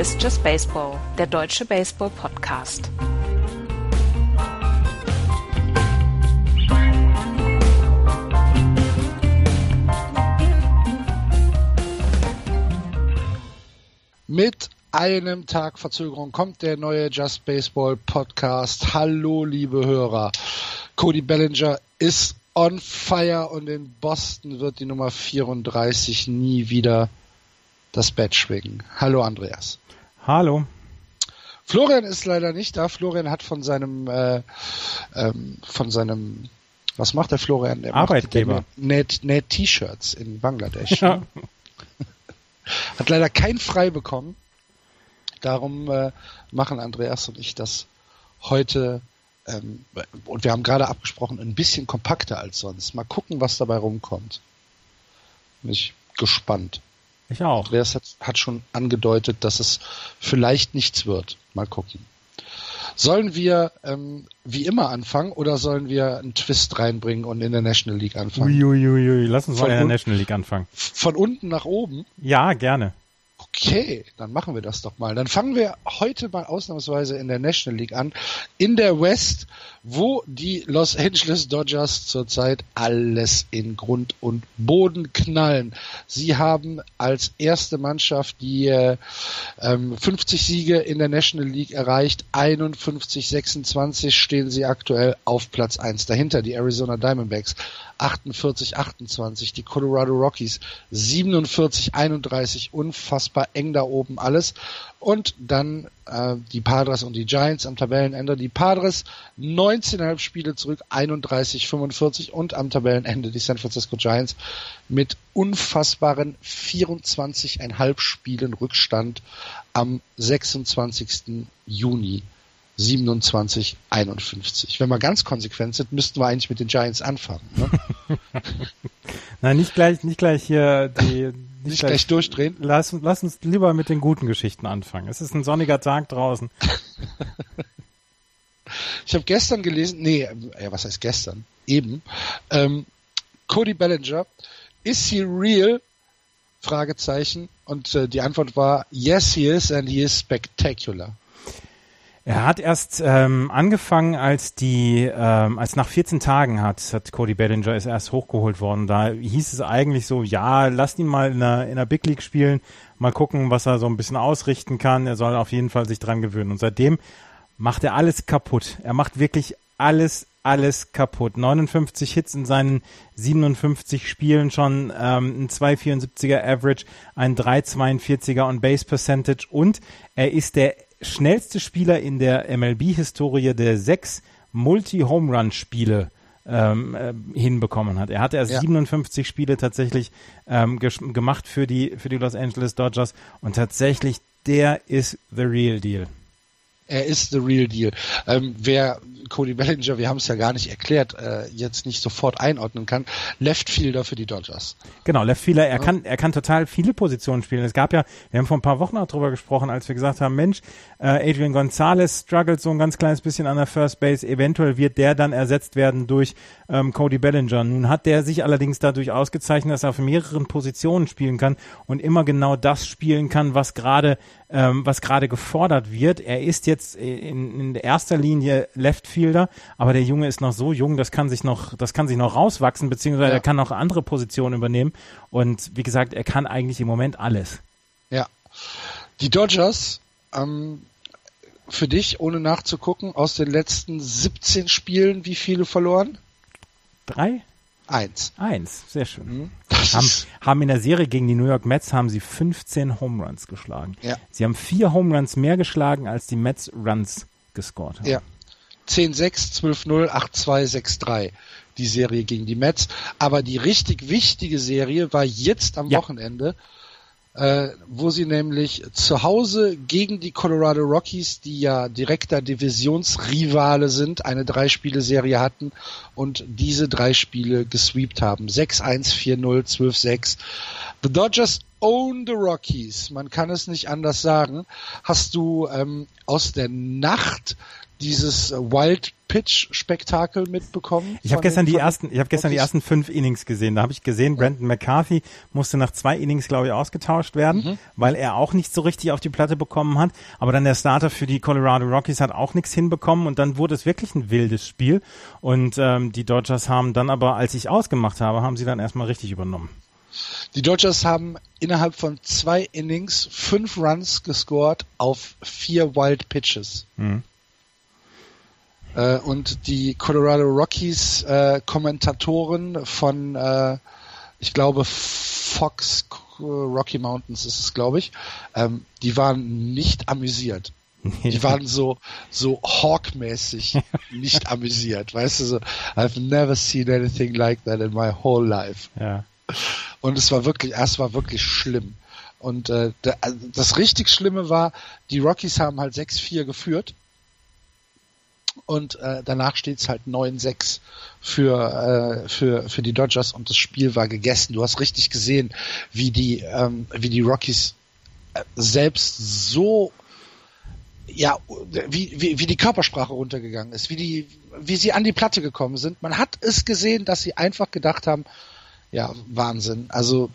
Ist Just Baseball, der deutsche Baseball-Podcast. Mit einem Tag Verzögerung kommt der neue Just Baseball Podcast. Hallo, liebe Hörer. Cody Bellinger ist on fire und in Boston wird die Nummer 34 nie wieder das Bett schwingen. Hallo, Andreas. Hallo. Florian ist leider nicht da. Florian hat von seinem, äh, ähm, von seinem, was macht der Florian? Der Arbeitgeber. Näht, näht T-Shirts in Bangladesch. Ja. hat leider kein frei bekommen. Darum äh, machen Andreas und ich das heute ähm, und wir haben gerade abgesprochen, ein bisschen kompakter als sonst. Mal gucken, was dabei rumkommt. Bin ich gespannt. Ich auch. Andreas hat, hat schon angedeutet, dass es vielleicht nichts wird. Mal gucken. Sollen wir ähm, wie immer anfangen oder sollen wir einen Twist reinbringen und in der National League anfangen? Uiuiui, ui, ui. lass uns von mal in der National League anfangen. Von unten nach oben? Ja, gerne. Okay, dann machen wir das doch mal. Dann fangen wir heute mal ausnahmsweise in der National League an. In der West, wo die Los Angeles Dodgers zurzeit alles in Grund und Boden knallen. Sie haben als erste Mannschaft die äh, 50 Siege in der National League erreicht. 51, 26 stehen sie aktuell auf Platz 1. Dahinter die Arizona Diamondbacks 48, 28, die Colorado Rockies 47, 31, unfassbar eng da oben alles. Und dann äh, die Padres und die Giants am Tabellenende. Die Padres 19,5 Spiele zurück, 31, 45 und am Tabellenende die San Francisco Giants mit unfassbaren 24,5 Spielen Rückstand am 26. Juni 27, 51. Wenn wir ganz konsequent sind, müssten wir eigentlich mit den Giants anfangen. Ne? Nein, nicht gleich, nicht gleich hier die. Nicht, nicht gleich, gleich, durchdrehen. Lass, lass uns lieber mit den guten Geschichten anfangen. Es ist ein sonniger Tag draußen. ich habe gestern gelesen, nee, ja, was heißt gestern? Eben. Ähm, Cody Bellinger, is he real? Fragezeichen. Und äh, die Antwort war, yes he is and he is spectacular. Er hat erst ähm, angefangen, als die, ähm, als nach 14 Tagen hat, hat Cody Bellinger ist erst hochgeholt worden. Da hieß es eigentlich so, ja, lasst ihn mal in der, in der Big League spielen, mal gucken, was er so ein bisschen ausrichten kann. Er soll auf jeden Fall sich dran gewöhnen. Und seitdem macht er alles kaputt. Er macht wirklich alles, alles kaputt. 59 Hits in seinen 57 Spielen schon, ähm, ein 2,74er Average, ein 3,42er on Base Percentage und er ist der schnellste Spieler in der MLB-Historie, der sechs Multi-Home-Run-Spiele ähm, äh, hinbekommen hat. Er hatte erst ja. 57 Spiele tatsächlich ähm, gemacht für die, für die Los Angeles Dodgers und tatsächlich der ist the real deal. Er ist the real deal. Ähm, wer Cody Bellinger, wir haben es ja gar nicht erklärt, äh, jetzt nicht sofort einordnen kann, Left Fielder für die Dodgers. Genau, Left Fielder, er ja. kann, er kann total viele Positionen spielen. Es gab ja, wir haben vor ein paar Wochen auch drüber gesprochen, als wir gesagt haben, Mensch, äh, Adrian Gonzalez struggelt so ein ganz kleines bisschen an der First Base, eventuell wird der dann ersetzt werden durch ähm, Cody Bellinger. Nun hat der sich allerdings dadurch ausgezeichnet, dass er auf mehreren Positionen spielen kann und immer genau das spielen kann, was gerade ähm, was gerade gefordert wird. Er ist jetzt in, in erster Linie Left Fielder, aber der Junge ist noch so jung, das kann sich noch, das kann sich noch rauswachsen, beziehungsweise ja. er kann noch andere Positionen übernehmen. Und wie gesagt, er kann eigentlich im Moment alles. Ja. Die Dodgers, ähm, für dich, ohne nachzugucken, aus den letzten 17 Spielen, wie viele verloren? Drei? Eins. Eins, sehr schön. Mhm. Haben, haben in der Serie gegen die New York Mets haben sie 15 Home Runs geschlagen. Ja. Sie haben vier Home Runs mehr geschlagen, als die Mets Runs gescored haben. Ja. 10-6, 12-0, 8-2, 6-3 die Serie gegen die Mets. Aber die richtig wichtige Serie war jetzt am ja. Wochenende äh, wo sie nämlich zu Hause gegen die Colorado Rockies, die ja direkter Divisionsrivale sind, eine Drei-Spiele-Serie hatten und diese drei Spiele gesweept haben. 6-1, 4-0, 12-6. The Dodgers Own the Rockies, man kann es nicht anders sagen, hast du ähm, aus der Nacht dieses Wild Pitch Spektakel mitbekommen? Ich habe gestern die ersten, ich habe gestern die ersten fünf Innings gesehen. Da habe ich gesehen, Brandon McCarthy musste nach zwei Innings, glaube ich, ausgetauscht werden, mhm. weil er auch nicht so richtig auf die Platte bekommen hat. Aber dann der Starter für die Colorado Rockies hat auch nichts hinbekommen und dann wurde es wirklich ein wildes Spiel. Und ähm, die Dodgers haben dann aber, als ich ausgemacht habe, haben sie dann erstmal richtig übernommen. Die Dodgers haben innerhalb von zwei Innings fünf Runs gescored auf vier Wild Pitches. Mhm. Äh, und die Colorado Rockies äh, Kommentatoren von, äh, ich glaube, Fox Rocky Mountains ist es, glaube ich, ähm, die waren nicht amüsiert. Die waren so, so Hawk-mäßig nicht amüsiert. Weißt du, so, I've never seen anything like that in my whole life. Ja. Und es war wirklich, es war wirklich schlimm. Und äh, das richtig Schlimme war, die Rockies haben halt 6-4 geführt und äh, danach steht's halt 9-6 für, äh, für, für die Dodgers und das Spiel war gegessen. Du hast richtig gesehen, wie die, ähm, wie die Rockies äh, selbst so ja, wie, wie, wie die Körpersprache runtergegangen ist, wie die, wie sie an die Platte gekommen sind. Man hat es gesehen, dass sie einfach gedacht haben, ja, Wahnsinn. Also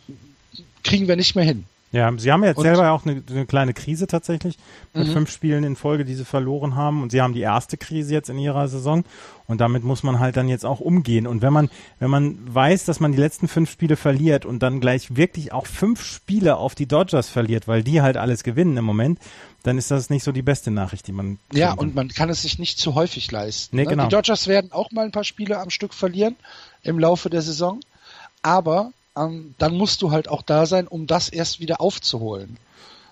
kriegen wir nicht mehr hin. Ja, sie haben jetzt und, selber auch eine, eine, kleine Krise tatsächlich mit mhm. fünf Spielen in Folge, die sie verloren haben. Und sie haben die erste Krise jetzt in ihrer Saison. Und damit muss man halt dann jetzt auch umgehen. Und wenn man, wenn man weiß, dass man die letzten fünf Spiele verliert und dann gleich wirklich auch fünf Spiele auf die Dodgers verliert, weil die halt alles gewinnen im Moment, dann ist das nicht so die beste Nachricht, die man. Ja, und man kann es sich nicht zu häufig leisten. Nee, ne? genau. Die Dodgers werden auch mal ein paar Spiele am Stück verlieren im Laufe der Saison. Aber dann musst du halt auch da sein, um das erst wieder aufzuholen.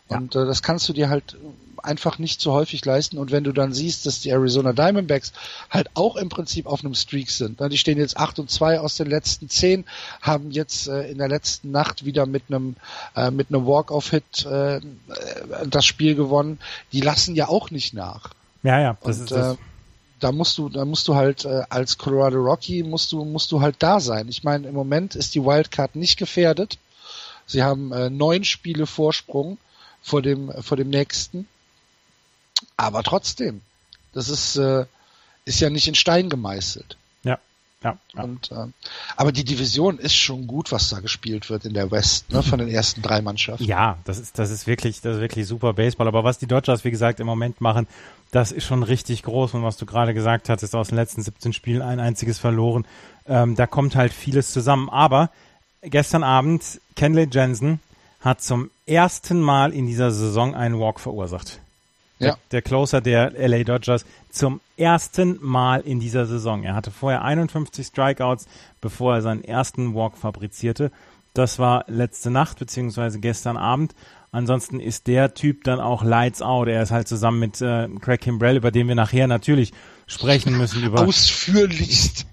Ja. Und äh, das kannst du dir halt einfach nicht so häufig leisten. Und wenn du dann siehst, dass die Arizona Diamondbacks halt auch im Prinzip auf einem Streak sind, die stehen jetzt 8 und 2 aus den letzten 10, haben jetzt äh, in der letzten Nacht wieder mit einem äh, mit einem Walk-off-Hit äh, das Spiel gewonnen, die lassen ja auch nicht nach. Ja, ja, das und, ist das. Da musst du, da musst du halt äh, als Colorado Rocky musst du, musst du halt da sein. Ich meine, im Moment ist die Wildcard nicht gefährdet. Sie haben äh, neun Spiele Vorsprung vor dem, vor dem nächsten. Aber trotzdem, das ist, äh, ist ja nicht in Stein gemeißelt. Ja. Ja. Und, äh, aber die Division ist schon gut, was da gespielt wird in der West, ne, von den ersten drei Mannschaften. Ja, das ist, das ist wirklich, das ist wirklich super Baseball. Aber was die Dodgers, wie gesagt, im Moment machen, das ist schon richtig groß. Und was du gerade gesagt hast, ist aus den letzten 17 Spielen ein einziges verloren. Ähm, da kommt halt vieles zusammen. Aber gestern Abend, Kenley Jensen hat zum ersten Mal in dieser Saison einen Walk verursacht. Ja. Der, Closer der LA Dodgers zum ersten Mal in dieser Saison. Er hatte vorher 51 Strikeouts, bevor er seinen ersten Walk fabrizierte. Das war letzte Nacht beziehungsweise gestern Abend. Ansonsten ist der Typ dann auch Lights Out. Er ist halt zusammen mit äh, Craig Kimbrell, über den wir nachher natürlich sprechen müssen. Über, Ausführlichst.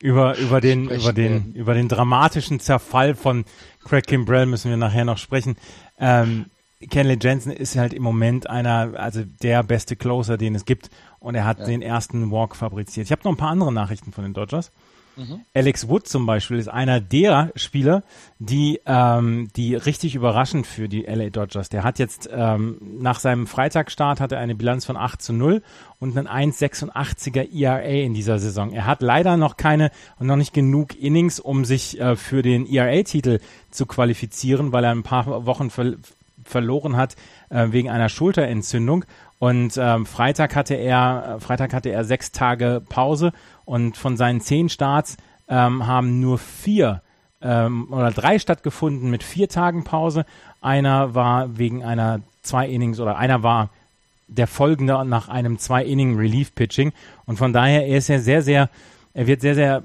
Über, über den, über den, über den dramatischen Zerfall von Craig Kimbrell müssen wir nachher noch sprechen. Ähm, Kenley Jensen ist halt im Moment einer, also der beste Closer, den es gibt. Und er hat ja. den ersten Walk fabriziert. Ich habe noch ein paar andere Nachrichten von den Dodgers. Mhm. Alex Wood zum Beispiel ist einer der Spieler, die, ähm, die richtig überraschend für die LA Dodgers. Der hat jetzt ähm, nach seinem Freitagsstart hat er eine Bilanz von 8 zu 0 und einen 1,86er ERA in dieser Saison. Er hat leider noch keine und noch nicht genug Innings, um sich äh, für den ERA-Titel zu qualifizieren, weil er ein paar Wochen ver verloren hat äh, wegen einer Schulterentzündung. Und ähm, Freitag hatte er, äh, Freitag hatte er sechs Tage Pause und von seinen zehn Starts ähm, haben nur vier ähm, oder drei stattgefunden mit vier Tagen Pause. Einer war wegen einer zwei Innings oder einer war der folgende nach einem zwei Inning Relief Pitching und von daher er ist er sehr sehr er wird sehr sehr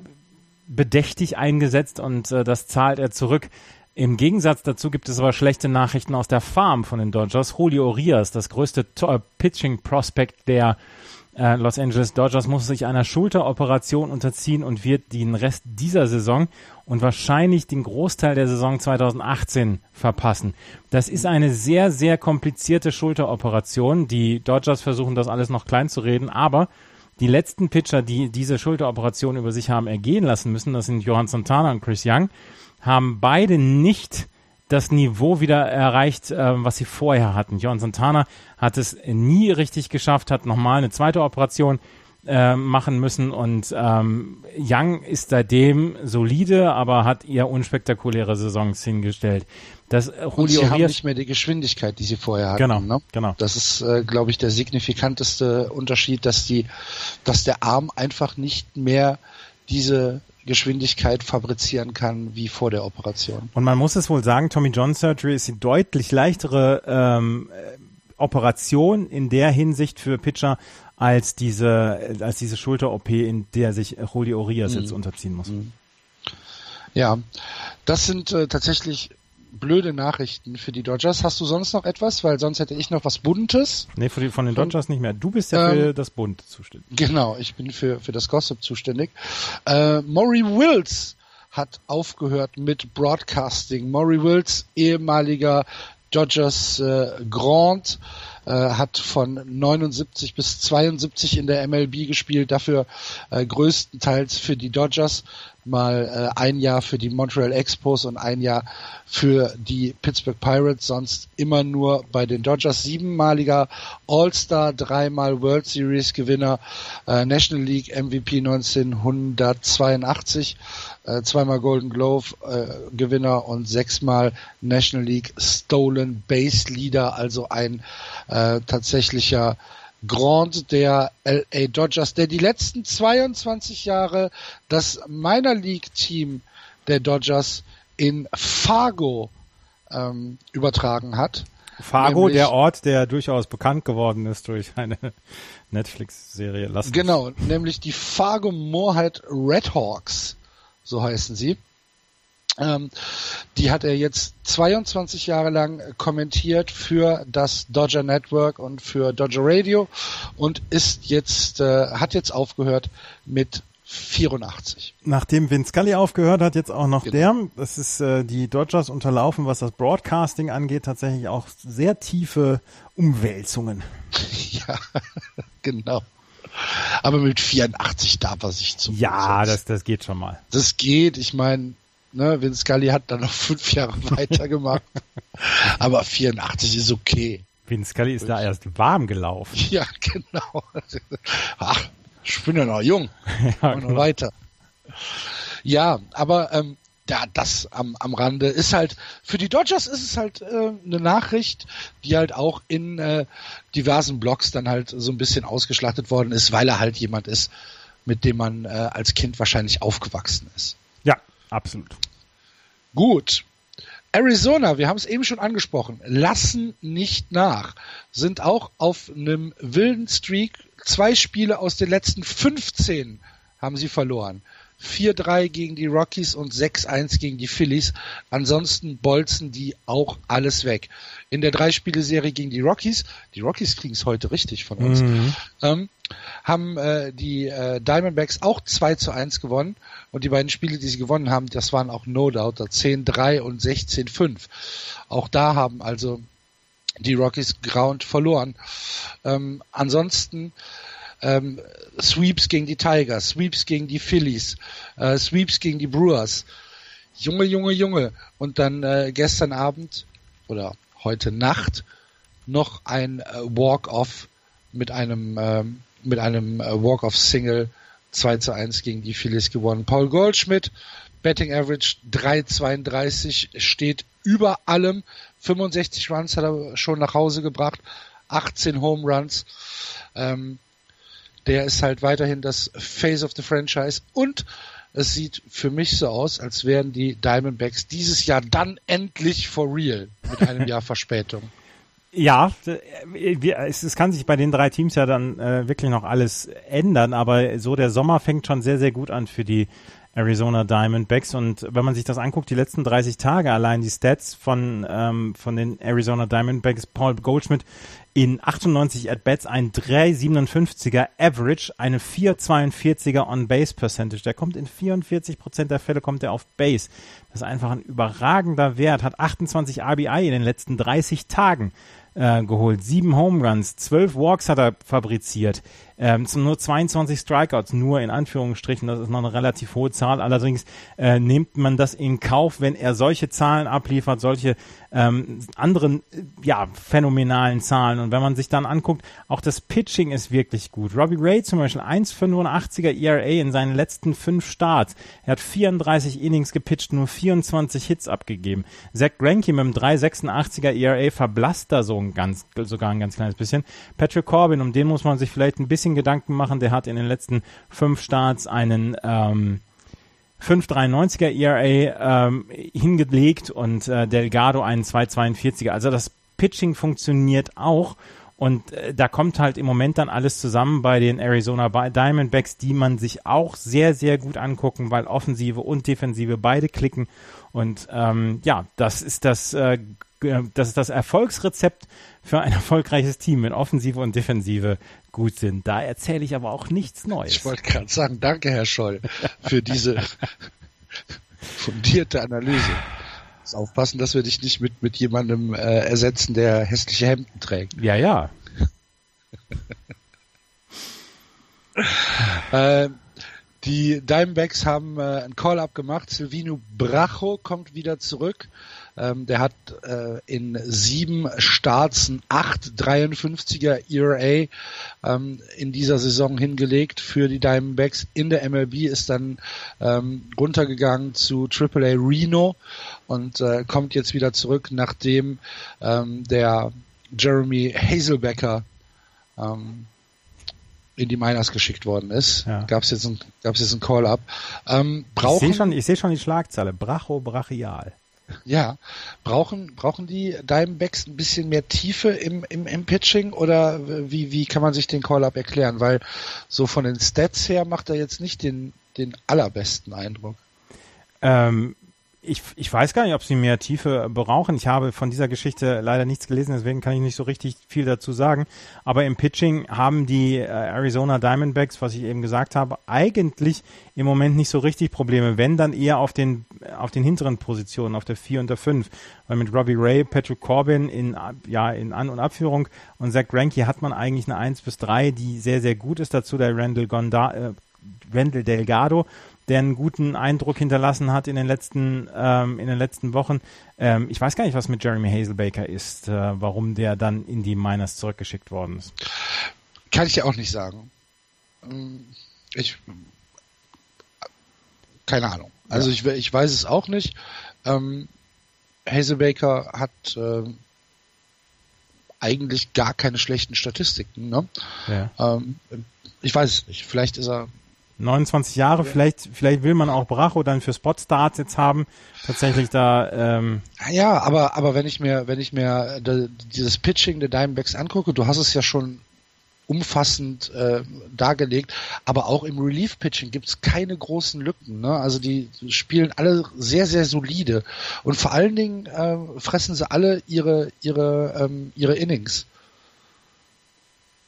bedächtig eingesetzt und äh, das zahlt er zurück. Im Gegensatz dazu gibt es aber schlechte Nachrichten aus der Farm von den Dodgers. Julio Urias, das größte äh, Pitching Prospect der äh, Los Angeles Dodgers, muss sich einer Schulteroperation unterziehen und wird den Rest dieser Saison und wahrscheinlich den Großteil der Saison 2018 verpassen. Das ist eine sehr, sehr komplizierte Schulteroperation. Die Dodgers versuchen das alles noch klein zu reden, aber die letzten Pitcher, die diese Schulteroperation über sich haben ergehen lassen müssen, das sind Johann Santana und Chris Young haben beide nicht das Niveau wieder erreicht, äh, was sie vorher hatten. John Santana hat es nie richtig geschafft, hat nochmal eine zweite Operation äh, machen müssen und ähm, Young ist seitdem solide, aber hat eher unspektakuläre Saisons hingestellt. Das äh, und sie haben nicht mehr die Geschwindigkeit, die sie vorher hatten. Genau, ne? genau. Das ist, äh, glaube ich, der signifikanteste Unterschied, dass die, dass der Arm einfach nicht mehr diese Geschwindigkeit fabrizieren kann wie vor der Operation. Und man muss es wohl sagen, Tommy John Surgery ist die deutlich leichtere ähm, Operation in der Hinsicht für Pitcher als diese als diese Schulter-OP, in der sich Julio Urias mhm. jetzt unterziehen muss. Mhm. Ja, das sind äh, tatsächlich blöde Nachrichten für die Dodgers. Hast du sonst noch etwas? Weil sonst hätte ich noch was Buntes. Nee, von, von den Dodgers nicht mehr. Du bist ja ähm, für das Bunt zuständig. Genau, ich bin für, für das Gossip zuständig. Äh, Maury Wills hat aufgehört mit Broadcasting. Maury Wills, ehemaliger Dodgers äh, Grand, äh, hat von 79 bis 72 in der MLB gespielt, dafür äh, größtenteils für die Dodgers, mal äh, ein Jahr für die Montreal Expos und ein Jahr für die Pittsburgh Pirates, sonst immer nur bei den Dodgers. Siebenmaliger All-Star, dreimal World Series Gewinner, äh, National League MVP 1982, äh, zweimal Golden Glove äh, Gewinner und sechsmal National League Stolen Base Leader, also ein äh, tatsächlicher Grand der LA Dodgers, der die letzten 22 Jahre das Minor League Team der Dodgers in Fargo ähm, übertragen hat. Fargo, nämlich, der Ort, der durchaus bekannt geworden ist durch eine Netflix-Serie. Genau, nämlich die Fargo Moorhead Redhawks, so heißen sie. Ähm, die hat er jetzt 22 Jahre lang kommentiert für das Dodger Network und für Dodger Radio und ist jetzt äh, hat jetzt aufgehört mit 84. Nachdem Vince Scully aufgehört hat, jetzt auch noch genau. der. Das ist äh, die Dodgers unterlaufen, was das Broadcasting angeht, tatsächlich auch sehr tiefe Umwälzungen. ja, genau. Aber mit 84 darf er sich zum Ja, das, das geht schon mal. Das geht. Ich meine, Ne, Vince Scully hat dann noch fünf Jahre weitergemacht. Aber 84 ist okay. Vince Scully ist da erst warm gelaufen. Ja, genau. Ach, ich bin ja noch jung. ja, noch weiter. Ja, aber ähm, ja, das am, am Rande ist halt, für die Dodgers ist es halt äh, eine Nachricht, die halt auch in äh, diversen Blogs dann halt so ein bisschen ausgeschlachtet worden ist, weil er halt jemand ist, mit dem man äh, als Kind wahrscheinlich aufgewachsen ist. Absolut. Gut. Arizona, wir haben es eben schon angesprochen, lassen nicht nach, sind auch auf einem wilden Streak. Zwei Spiele aus den letzten 15 haben sie verloren. 4-3 gegen die Rockies und 6-1 gegen die Phillies. Ansonsten bolzen die auch alles weg. In der Drei-Spiele-Serie gegen die Rockies, die Rockies kriegen es heute richtig von uns, mhm. ähm, haben äh, die äh, Diamondbacks auch 2 zu 1 gewonnen. Und die beiden Spiele, die sie gewonnen haben, das waren auch No Doubt 10-3 und 16-5. Auch da haben also die Rockies grauend verloren. Ähm, ansonsten ähm, Sweeps gegen die Tigers, Sweeps gegen die Phillies, äh, Sweeps gegen die Brewers. Junge, Junge, Junge. Und dann äh, gestern Abend oder heute Nacht noch ein äh, Walk-Off mit einem ähm, mit einem äh, Walk-Off-Single 2 zu 1 gegen die Phillies gewonnen. Paul Goldschmidt, Betting Average 3,32 steht über allem. 65 Runs hat er schon nach Hause gebracht, 18 Home Runs. Ähm, der ist halt weiterhin das Face of the Franchise und es sieht für mich so aus, als wären die Diamondbacks dieses Jahr dann endlich for real mit einem Jahr Verspätung. Ja, es, es kann sich bei den drei Teams ja dann äh, wirklich noch alles ändern, aber so der Sommer fängt schon sehr, sehr gut an für die Arizona Diamondbacks und wenn man sich das anguckt, die letzten 30 Tage allein die Stats von, ähm, von den Arizona Diamondbacks, Paul Goldschmidt in 98 At-Bats ein 3,57er Average, eine 4,42er On-Base-Percentage. Der kommt in 44 Prozent der Fälle kommt er auf Base. Das ist einfach ein überragender Wert. Hat 28 RBI in den letzten 30 Tagen äh, geholt. Sieben Home Runs, zwölf Walks hat er fabriziert. Ähm, nur 22 Strikeouts, nur in Anführungsstrichen, das ist noch eine relativ hohe Zahl. Allerdings äh, nimmt man das in Kauf, wenn er solche Zahlen abliefert, solche ähm, anderen ja, phänomenalen Zahlen. Und wenn man sich dann anguckt, auch das Pitching ist wirklich gut. Robbie Ray zum Beispiel 1,85er ERA in seinen letzten fünf Starts. Er hat 34 Innings gepitcht, nur 24 Hits abgegeben. Zach Greinke mit einem 3,86er ERA verblasst da so ein ganz, sogar ein ganz kleines bisschen. Patrick Corbin, um den muss man sich vielleicht ein bisschen Gedanken machen. Der hat in den letzten fünf Starts einen ähm, 5,93er ERA ähm, hingelegt und äh, Delgado einen 2,42er. Also das Pitching funktioniert auch und äh, da kommt halt im Moment dann alles zusammen bei den Arizona Diamondbacks, die man sich auch sehr, sehr gut angucken, weil Offensive und Defensive beide klicken. Und ähm, ja, das ist das, äh, das ist das Erfolgsrezept für ein erfolgreiches Team, wenn Offensive und Defensive gut sind. Da erzähle ich aber auch nichts Neues. Ich wollte gerade sagen, danke Herr Scholl für diese fundierte Analyse. Muss aufpassen, dass wir dich nicht mit, mit jemandem äh, ersetzen, der hässliche Hemden trägt. Ja, ja. äh, die Diamondbacks haben äh, ein Call-up gemacht. Silvino Bracho kommt wieder zurück. Ähm, der hat äh, in sieben Starts ein 8,53er ERA ähm, in dieser Saison hingelegt für die Diamondbacks. In der MLB ist dann ähm, runtergegangen zu AAA Reno und äh, kommt jetzt wieder zurück, nachdem ähm, der Jeremy Hazelbecker ähm, in die Miners geschickt worden ist. Ja. Gab es jetzt ein, gab's jetzt ein Call-up. Ähm, ich sehe schon, seh schon die Schlagzeile. Bracho brachial. Ja, brauchen, brauchen die Diamondbacks ein bisschen mehr Tiefe im, im, im Pitching oder wie, wie kann man sich den Call-Up erklären? Weil so von den Stats her macht er jetzt nicht den, den allerbesten Eindruck. Ähm, ich, ich weiß gar nicht, ob sie mehr Tiefe brauchen. Ich habe von dieser Geschichte leider nichts gelesen, deswegen kann ich nicht so richtig viel dazu sagen. Aber im Pitching haben die äh, Arizona Diamondbacks, was ich eben gesagt habe, eigentlich im Moment nicht so richtig Probleme. Wenn dann eher auf den, auf den hinteren Positionen, auf der 4 und der 5. Weil mit Robbie Ray, Patrick Corbin in, ja, in An- und Abführung und Zach Greinke hat man eigentlich eine 1 bis 3, die sehr, sehr gut ist. Dazu der Randall Gonda, äh, Randall Delgado der einen guten Eindruck hinterlassen hat in den letzten, ähm, in den letzten Wochen. Ähm, ich weiß gar nicht, was mit Jeremy Hazelbaker ist, äh, warum der dann in die Miners zurückgeschickt worden ist. Kann ich dir auch nicht sagen. Ähm, ich, keine Ahnung. Also ja. ich, ich weiß es auch nicht. Ähm, Hazelbaker hat äh, eigentlich gar keine schlechten Statistiken. Ne? Ja. Ähm, ich weiß es nicht. Vielleicht ist er 29 Jahre, ja. vielleicht, vielleicht will man auch Bracho dann für Spotstarts jetzt haben. Tatsächlich da. Ähm ja, aber aber wenn ich mir wenn ich mir äh, dieses Pitching der Diamondbacks angucke, du hast es ja schon umfassend äh, dargelegt, aber auch im Relief-Pitching gibt's keine großen Lücken. Ne? Also die spielen alle sehr, sehr solide und vor allen Dingen äh, fressen sie alle ihre ihre ähm, ihre Innings.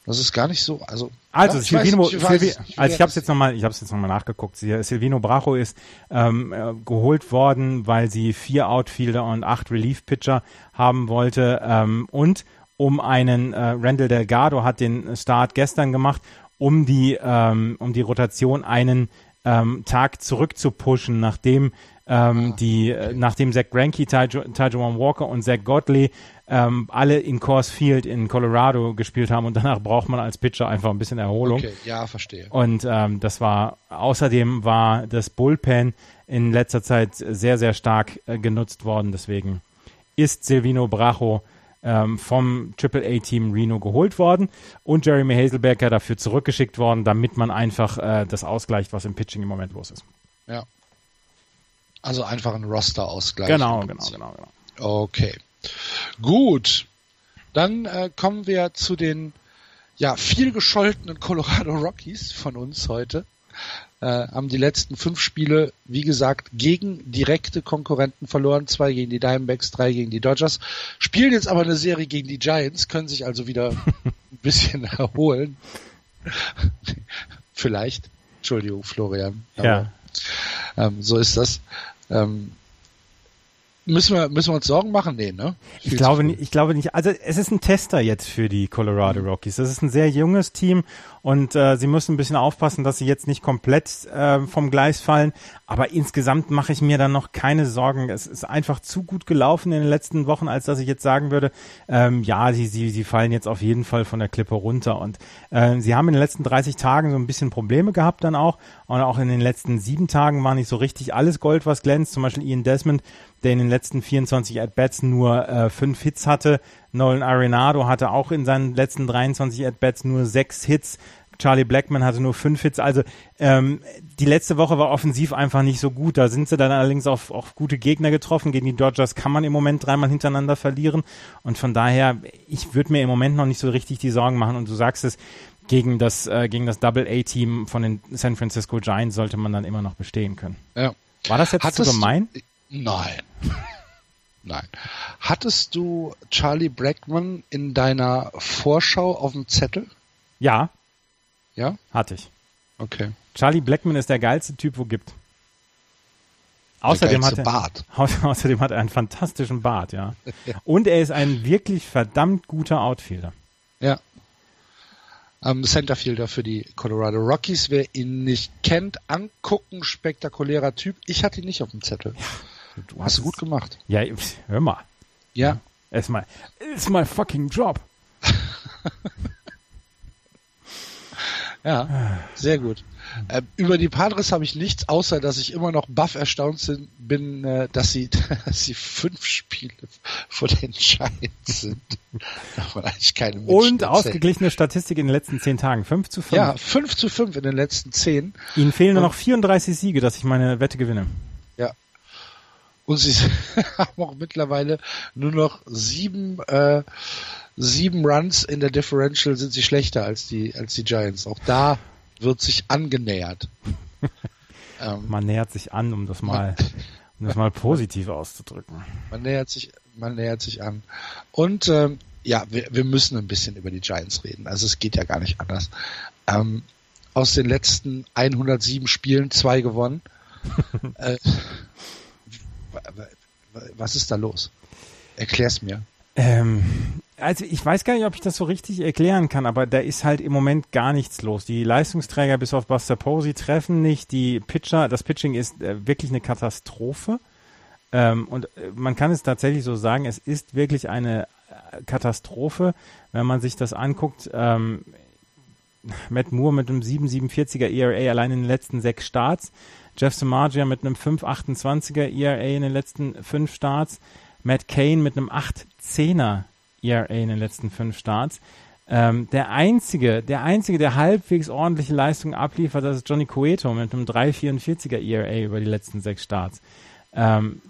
Das ist gar nicht so, also. Also, ja, Silvino, ich Silvi, also ich habe es jetzt nochmal, ich habe es jetzt nochmal nachgeguckt. Silvino Bracho ist ähm, äh, geholt worden, weil sie vier Outfielder und acht Relief-Pitcher haben wollte ähm, und um einen äh, Randall Delgado hat den Start gestern gemacht, um die um um die Rotation einen Tag zurückzupushen, nachdem ähm, die, okay. nachdem Zach Greinke, Tajuan Walker und Zach Godley ähm, alle in Coors Field in Colorado gespielt haben und danach braucht man als Pitcher einfach ein bisschen Erholung. Okay, ja, verstehe. Und ähm, das war, außerdem war das Bullpen in letzter Zeit sehr, sehr stark äh, genutzt worden. Deswegen ist Silvino Bracho ähm, vom AAA-Team Reno geholt worden und Jeremy Hazelbecker dafür zurückgeschickt worden, damit man einfach äh, das ausgleicht, was im Pitching im Moment los ist. Ja. Also einfach ein Roster-Ausgleich. Genau, genau, genau, genau. Okay. Gut. Dann äh, kommen wir zu den ja viel gescholtenen Colorado Rockies von uns heute. Äh, haben die letzten fünf Spiele, wie gesagt, gegen direkte Konkurrenten verloren. Zwei gegen die Diamondbacks, drei gegen die Dodgers. Spielen jetzt aber eine Serie gegen die Giants, können sich also wieder ein bisschen erholen. Vielleicht. Entschuldigung, Florian. Ja. Ähm, so ist das. Ähm, Müssen wir, müssen wir uns Sorgen machen? Nee, ne? ich glaube, nicht, ich glaube nicht. Also es ist ein Tester jetzt für die Colorado Rockies. Das ist ein sehr junges Team und äh, sie müssen ein bisschen aufpassen, dass sie jetzt nicht komplett äh, vom Gleis fallen. Aber insgesamt mache ich mir dann noch keine Sorgen. Es ist einfach zu gut gelaufen in den letzten Wochen, als dass ich jetzt sagen würde, ähm, ja, sie, sie, sie fallen jetzt auf jeden Fall von der Klippe runter. Und äh, sie haben in den letzten 30 Tagen so ein bisschen Probleme gehabt dann auch. Und auch in den letzten sieben Tagen war nicht so richtig alles Gold, was glänzt. Zum Beispiel Ian Desmond der in den letzten 24 At-Bats nur äh, fünf Hits hatte. Nolan Arenado hatte auch in seinen letzten 23 At-Bats nur sechs Hits. Charlie Blackman hatte nur fünf Hits. Also ähm, die letzte Woche war offensiv einfach nicht so gut. Da sind sie dann allerdings auf, auf gute Gegner getroffen. Gegen die Dodgers kann man im Moment dreimal hintereinander verlieren. Und von daher, ich würde mir im Moment noch nicht so richtig die Sorgen machen. Und du sagst es, gegen das, äh, gegen das Double-A-Team von den San Francisco Giants sollte man dann immer noch bestehen können. Ja. War das jetzt Hattest zu gemein? Du, Nein. Nein. Hattest du Charlie Brackman in deiner Vorschau auf dem Zettel? Ja. Ja? Hatte ich. Okay. Charlie Blackman ist der geilste Typ, wo gibt. Außerdem hat, er, Bart. außerdem hat er einen fantastischen Bart, ja. Und er ist ein wirklich verdammt guter Outfielder. Ja. Ähm, Centerfielder für die Colorado Rockies. Wer ihn nicht kennt, angucken, spektakulärer Typ. Ich hatte ihn nicht auf dem Zettel. Ja. Du hast du gut gemacht. Ja, hör mal. Ja. Ist my, it's my fucking job. ja, sehr gut. Äh, über die Padres habe ich nichts, außer dass ich immer noch baff erstaunt bin, äh, dass sie, dass sie fünf Spiele vor den Giants sind. Davon eigentlich keine Und ausgeglichene Statistik in den letzten zehn Tagen. Fünf zu fünf. Ja, fünf zu fünf in den letzten zehn. Ihnen fehlen nur noch 34 Siege, dass ich meine Wette gewinne. Ja, und sie haben auch mittlerweile nur noch sieben, äh, sieben Runs in der Differential sind sie schlechter als die, als die Giants. Auch da wird sich angenähert. ähm, man nähert sich an, um das mal, um das mal positiv auszudrücken. Man nähert sich, man nähert sich an. Und ähm, ja, wir, wir müssen ein bisschen über die Giants reden. Also es geht ja gar nicht anders. Ähm, aus den letzten 107 Spielen zwei gewonnen. äh, was ist da los? Erklär's mir. Ähm, also ich weiß gar nicht, ob ich das so richtig erklären kann, aber da ist halt im Moment gar nichts los. Die Leistungsträger bis auf Buster Posey treffen nicht. Die Pitcher, das Pitching ist äh, wirklich eine Katastrophe. Ähm, und äh, man kann es tatsächlich so sagen, es ist wirklich eine äh, Katastrophe, wenn man sich das anguckt. Ähm, Matt Moore mit einem 7,47er ERA allein in den letzten sechs Starts. Jeff Samagia mit einem 5,28er ERA in den letzten fünf Starts. Matt Kane mit einem 8,10er ERA in den letzten fünf Starts. Ähm, der einzige, der einzige, der halbwegs ordentliche Leistung abliefert, das ist Johnny Cueto mit einem 3,44er ERA über die letzten sechs Starts. Ähm,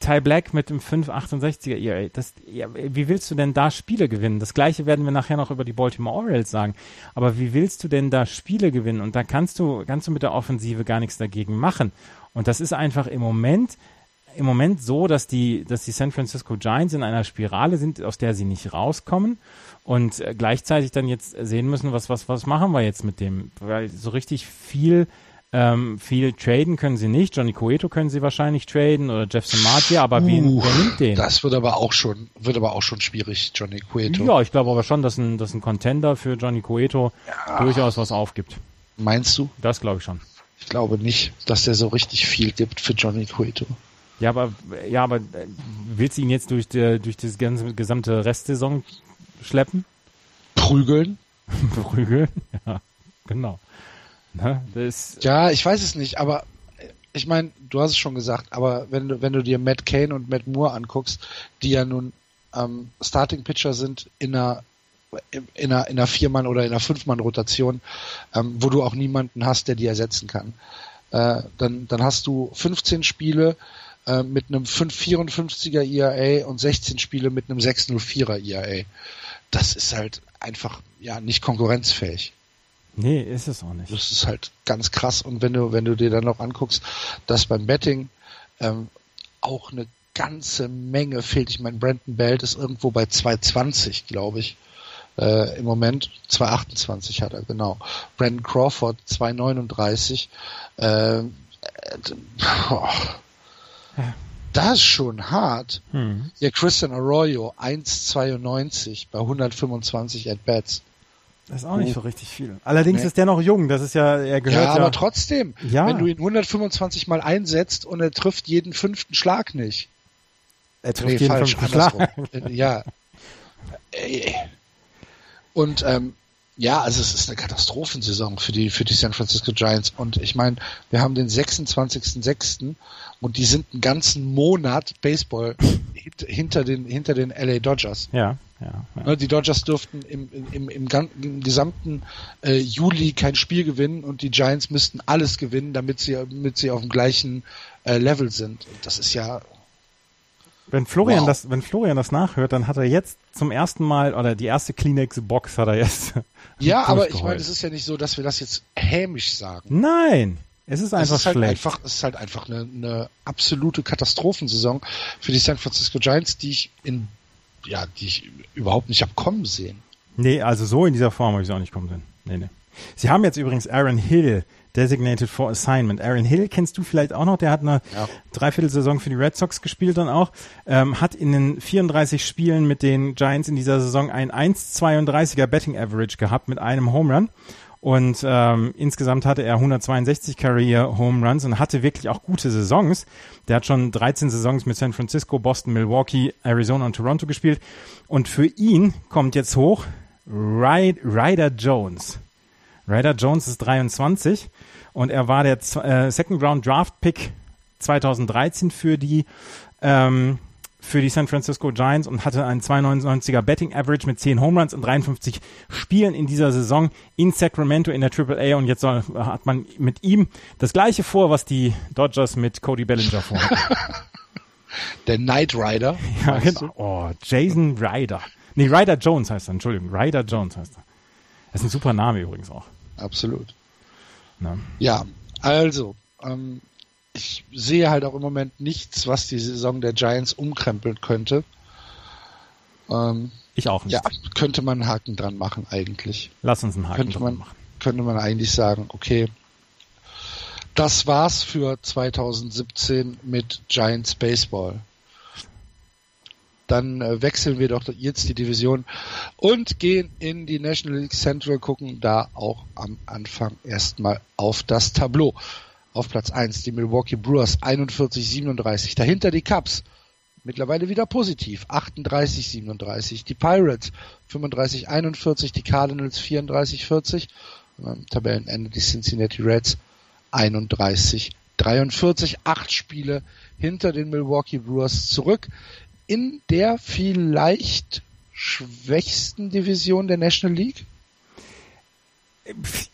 Ty Black mit dem 5,68er ERA. Das, ja, wie willst du denn da Spiele gewinnen? Das gleiche werden wir nachher noch über die Baltimore Orioles sagen. Aber wie willst du denn da Spiele gewinnen? Und da kannst du, kannst du mit der Offensive gar nichts dagegen machen. Und das ist einfach im Moment, im Moment so, dass die, dass die San Francisco Giants in einer Spirale sind, aus der sie nicht rauskommen und äh, gleichzeitig dann jetzt sehen müssen, was, was, was machen wir jetzt mit dem? Weil so richtig viel ähm, viel traden können sie nicht. Johnny Cueto können sie wahrscheinlich traden oder Jeff Samardzija, aber uh, wen, wer nimmt den? Das wird aber auch schon, wird aber auch schon schwierig, Johnny Cueto. Ja, ich glaube aber schon, dass ein, dass ein Contender für Johnny Cueto ja. durchaus was aufgibt. Meinst du? Das glaube ich schon. Ich glaube nicht, dass der so richtig viel gibt für Johnny Cueto. Ja, aber, ja, aber äh, willst du ihn jetzt durch, die, durch das ganze, gesamte Restsaison schleppen? Prügeln? Prügeln? Ja, genau. Ne? ja, ich weiß es nicht, aber ich meine, du hast es schon gesagt, aber wenn du, wenn du dir Matt Kane und Matt Moore anguckst, die ja nun ähm, Starting Pitcher sind in einer in einer, in einer Viermann- oder in einer Fünfmann-Rotation, ähm, wo du auch niemanden hast, der die ersetzen kann. Äh, dann, dann hast du 15 Spiele äh, mit einem 5,54er ERA und 16 Spiele mit einem 6,04er ERA. Das ist halt einfach ja nicht konkurrenzfähig. Nee, ist es auch nicht. Das ist halt ganz krass. Und wenn du, wenn du dir dann noch anguckst, dass beim Betting ähm, auch eine ganze Menge fehlt. Ich meine, Brandon Belt ist irgendwo bei 220, glaube ich. Äh, Im Moment 228 hat er, genau. Brandon Crawford 239. Äh, äh, ja. Das ist schon hart. Hm. Ja, Christian Arroyo, 1,92 bei 125 At-Bats. Das ist auch nicht so richtig viel. Allerdings Nee. ist der noch jung. Das ist ja, er gehört Ja, ja. aber trotzdem, Ja. wenn du ihn 125 Mal einsetzt und er trifft jeden fünften Schlag nicht. er trifft Nee, jeden falsch, fünften Schlag. andersrum. Äh, ja. Äh, Und ähm, ja, also es ist eine Katastrophensaison für die für die San Francisco Giants. Und ich meine, wir haben den 26.06. und die sind einen ganzen Monat Baseball hint- hinter den hinter den LA Dodgers. Ja, ja. ja. Ne, Die Dodgers durften im, im, im, im gesamten äh, Juli kein Spiel gewinnen und die Giants müssten alles gewinnen, damit sie, damit sie auf dem gleichen äh, Level sind. Und das ist ja, Wenn Florian Wow. das, wenn Florian das nachhört, dann hat er jetzt zum ersten Mal oder die erste Kleenex-Box hat er jetzt. ja, aber ich meine, es ist ja nicht so, dass wir das jetzt hämisch sagen. Nein, es ist Es einfach ist halt schlecht. einfach, es ist halt einfach eine, eine absolute Katastrophensaison für die San Francisco Giants, die ich in, ja, die ich überhaupt nicht hab kommen sehen. Nee, also so in dieser Form habe ich es auch nicht kommen sehen. Nee, nee. Sie haben jetzt übrigens Aaron Hill designated for assignment. Aaron Hill kennst du vielleicht auch noch, der hat eine Ja. Dreiviertelsaison für die Red Sox gespielt dann auch, ähm, hat in den 34 Spielen mit den Giants in dieser Saison ein 1,32er Betting Average gehabt mit einem Home Run. Und ähm, insgesamt hatte er 162 Career Home Runs und hatte wirklich auch gute Saisons. Der hat schon 13 Saisons mit San Francisco, Boston, Milwaukee, Arizona und Toronto gespielt. Und für ihn kommt jetzt hoch Ryd- Ryder Jones. Ryder Jones ist 23 und er war der äh, Second Round Draft Pick 2013 für die ähm, für die San Francisco Giants und hatte einen 2,99er Betting Average mit 10 Home Runs in 53 Spielen in dieser Saison in Sacramento in der AAA und jetzt soll, hat man mit ihm das gleiche vor, was die Dodgers mit Cody Bellinger vorhatten. Der Knight Rider. ja, genau. Oh, Jason Ryder. Nee, Ryder Jones heißt er, Entschuldigung. Ryder Jones heißt er. Das ist ein super Name übrigens auch. Absolut. Ne? Ja, also, ähm, ich sehe halt auch im Moment nichts, was die Saison der Giants umkrempeln könnte. Ähm, Ich auch nicht. ja, könnte man einen Haken dran machen eigentlich. Lass uns einen Haken Könnte dran man, machen. könnte man eigentlich sagen, okay, das war's für 2017 mit Giants Baseball. Dann äh, wechseln wir doch jetzt die Division und gehen in die National League Central, gucken da auch am Anfang erstmal auf das Tableau. Auf Platz 1 die Milwaukee Brewers 41-37, dahinter die Cubs mittlerweile wieder positiv 38-37, die Pirates 35-41, die Cardinals 34-40 und am Tabellenende die Cincinnati Reds 31-43, acht Spiele hinter den Milwaukee Brewers zurück in der vielleicht schwächsten Division der National League.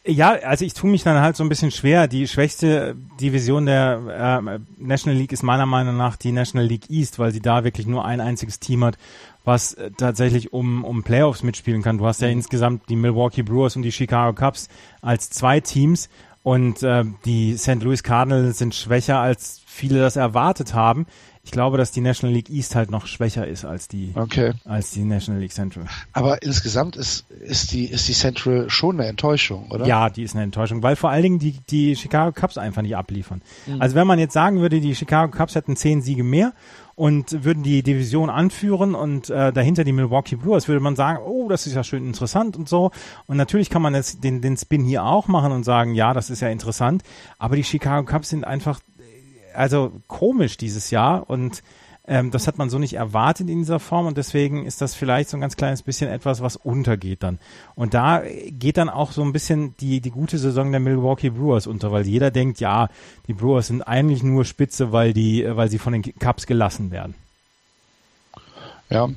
Ja, also ich tue mich dann halt so ein bisschen schwer. Die schwächste Division der äh, National League ist meiner Meinung nach die National League East, weil sie da wirklich nur ein einziges Team hat, was äh, tatsächlich um, um Playoffs mitspielen kann. Du hast ja insgesamt die Milwaukee Brewers und die Chicago Cubs als zwei Teams und äh, die St. Louis Cardinals sind schwächer, als viele das erwartet haben. Ich glaube, dass die National League East halt noch schwächer ist als die, Okay. als die National League Central. Aber insgesamt ist, ist die, ist die Central schon eine Enttäuschung, oder? Ja, die ist eine Enttäuschung, weil vor allen Dingen die, die Chicago Cubs einfach nicht abliefern. Also wenn man jetzt sagen würde, die Chicago Cubs hätten zehn Siege mehr und würden die Division anführen und äh, dahinter die Milwaukee Brewers, würde man sagen, oh, das ist ja schön interessant und so. Und natürlich kann man jetzt den, den Spin hier auch machen und sagen, ja, das ist ja interessant. Aber die Chicago Cubs sind einfach, also komisch dieses Jahr und ähm, das hat man so nicht erwartet in dieser Form und deswegen ist das vielleicht so ein ganz kleines bisschen etwas, was untergeht dann. Und da geht dann auch so ein bisschen die, die gute Saison der Milwaukee Brewers unter, weil jeder denkt, ja, die Brewers sind eigentlich nur Spitze, weil die, äh, weil sie von den Cubs gelassen werden. Ja.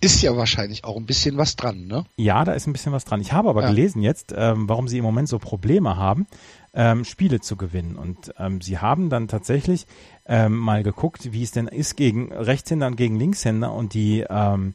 Ist ja wahrscheinlich auch ein bisschen was dran, ne? Ja, da ist ein bisschen was dran. Ich habe aber Ja. gelesen jetzt, ähm, warum sie im Moment so Probleme haben, ähm, Spiele zu gewinnen. Und ähm, sie haben dann tatsächlich ähm, mal geguckt, wie es denn ist gegen Rechtshänder und gegen Linkshänder. Und die, ähm,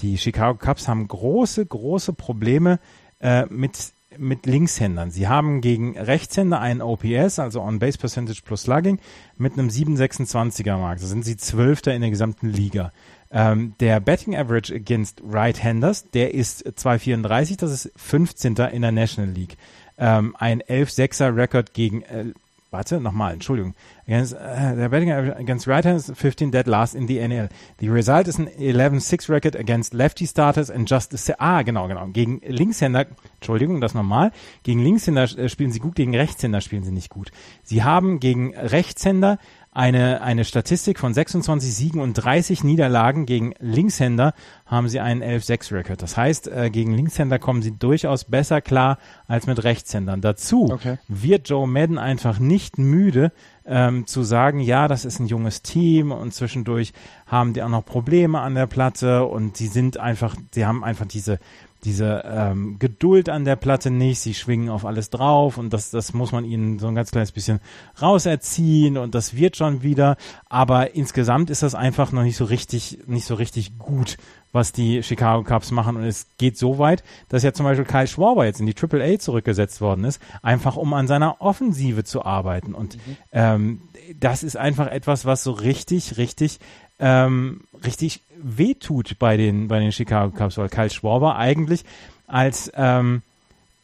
die Chicago Cubs haben große, große Probleme äh, mit mit Linkshändern. Sie haben gegen Rechtshänder einen OPS, also On-Base Percentage plus Slugging, mit einem 7,26er Mark. Da sind sie Zwölfter in der gesamten Liga. Ähm, der Betting Average against Right-Handers, der ist 2,34, das ist 15. in der National League. Ähm, ein 11-6er Record gegen äh, warte, nochmal, Entschuldigung. Against, uh, they're betting against right-handers, 15 dead last in the NL. The result is an 11-6 record against lefty starters and just a, ah, genau, genau. Gegen Linkshänder, Entschuldigung, das nochmal. Gegen Linkshänder äh, spielen sie gut, gegen Rechtshänder spielen sie nicht gut. Sie haben gegen Rechtshänder eine, eine Statistik von 26 Siegen und 30 Niederlagen gegen Linkshänder haben sie einen 11-6-Record. Das heißt, äh, gegen Linkshänder kommen sie durchaus besser klar als mit Rechtshändern. Dazu okay. wird Joe Madden einfach nicht müde, ähm, zu sagen, ja, das ist ein junges Team und zwischendurch haben die auch noch Probleme an der Platte und sie sind einfach, sie haben einfach diese diese ähm, Geduld an der Platte nicht, sie schwingen auf alles drauf und das, das muss man ihnen so ein ganz kleines bisschen rauserziehen und das wird schon wieder, aber insgesamt ist das einfach noch nicht so richtig, nicht so richtig gut, was die Chicago Cubs machen. Und es geht so weit, dass ja zum Beispiel Kyle Schwarber jetzt in die Triple A zurückgesetzt worden ist, einfach um an seiner Offensive zu arbeiten. Und mhm. ähm, das ist einfach etwas, was so richtig, richtig ähm, richtig wehtut bei den, bei den Chicago Cubs, weil Kyle Schwarber eigentlich als, ähm,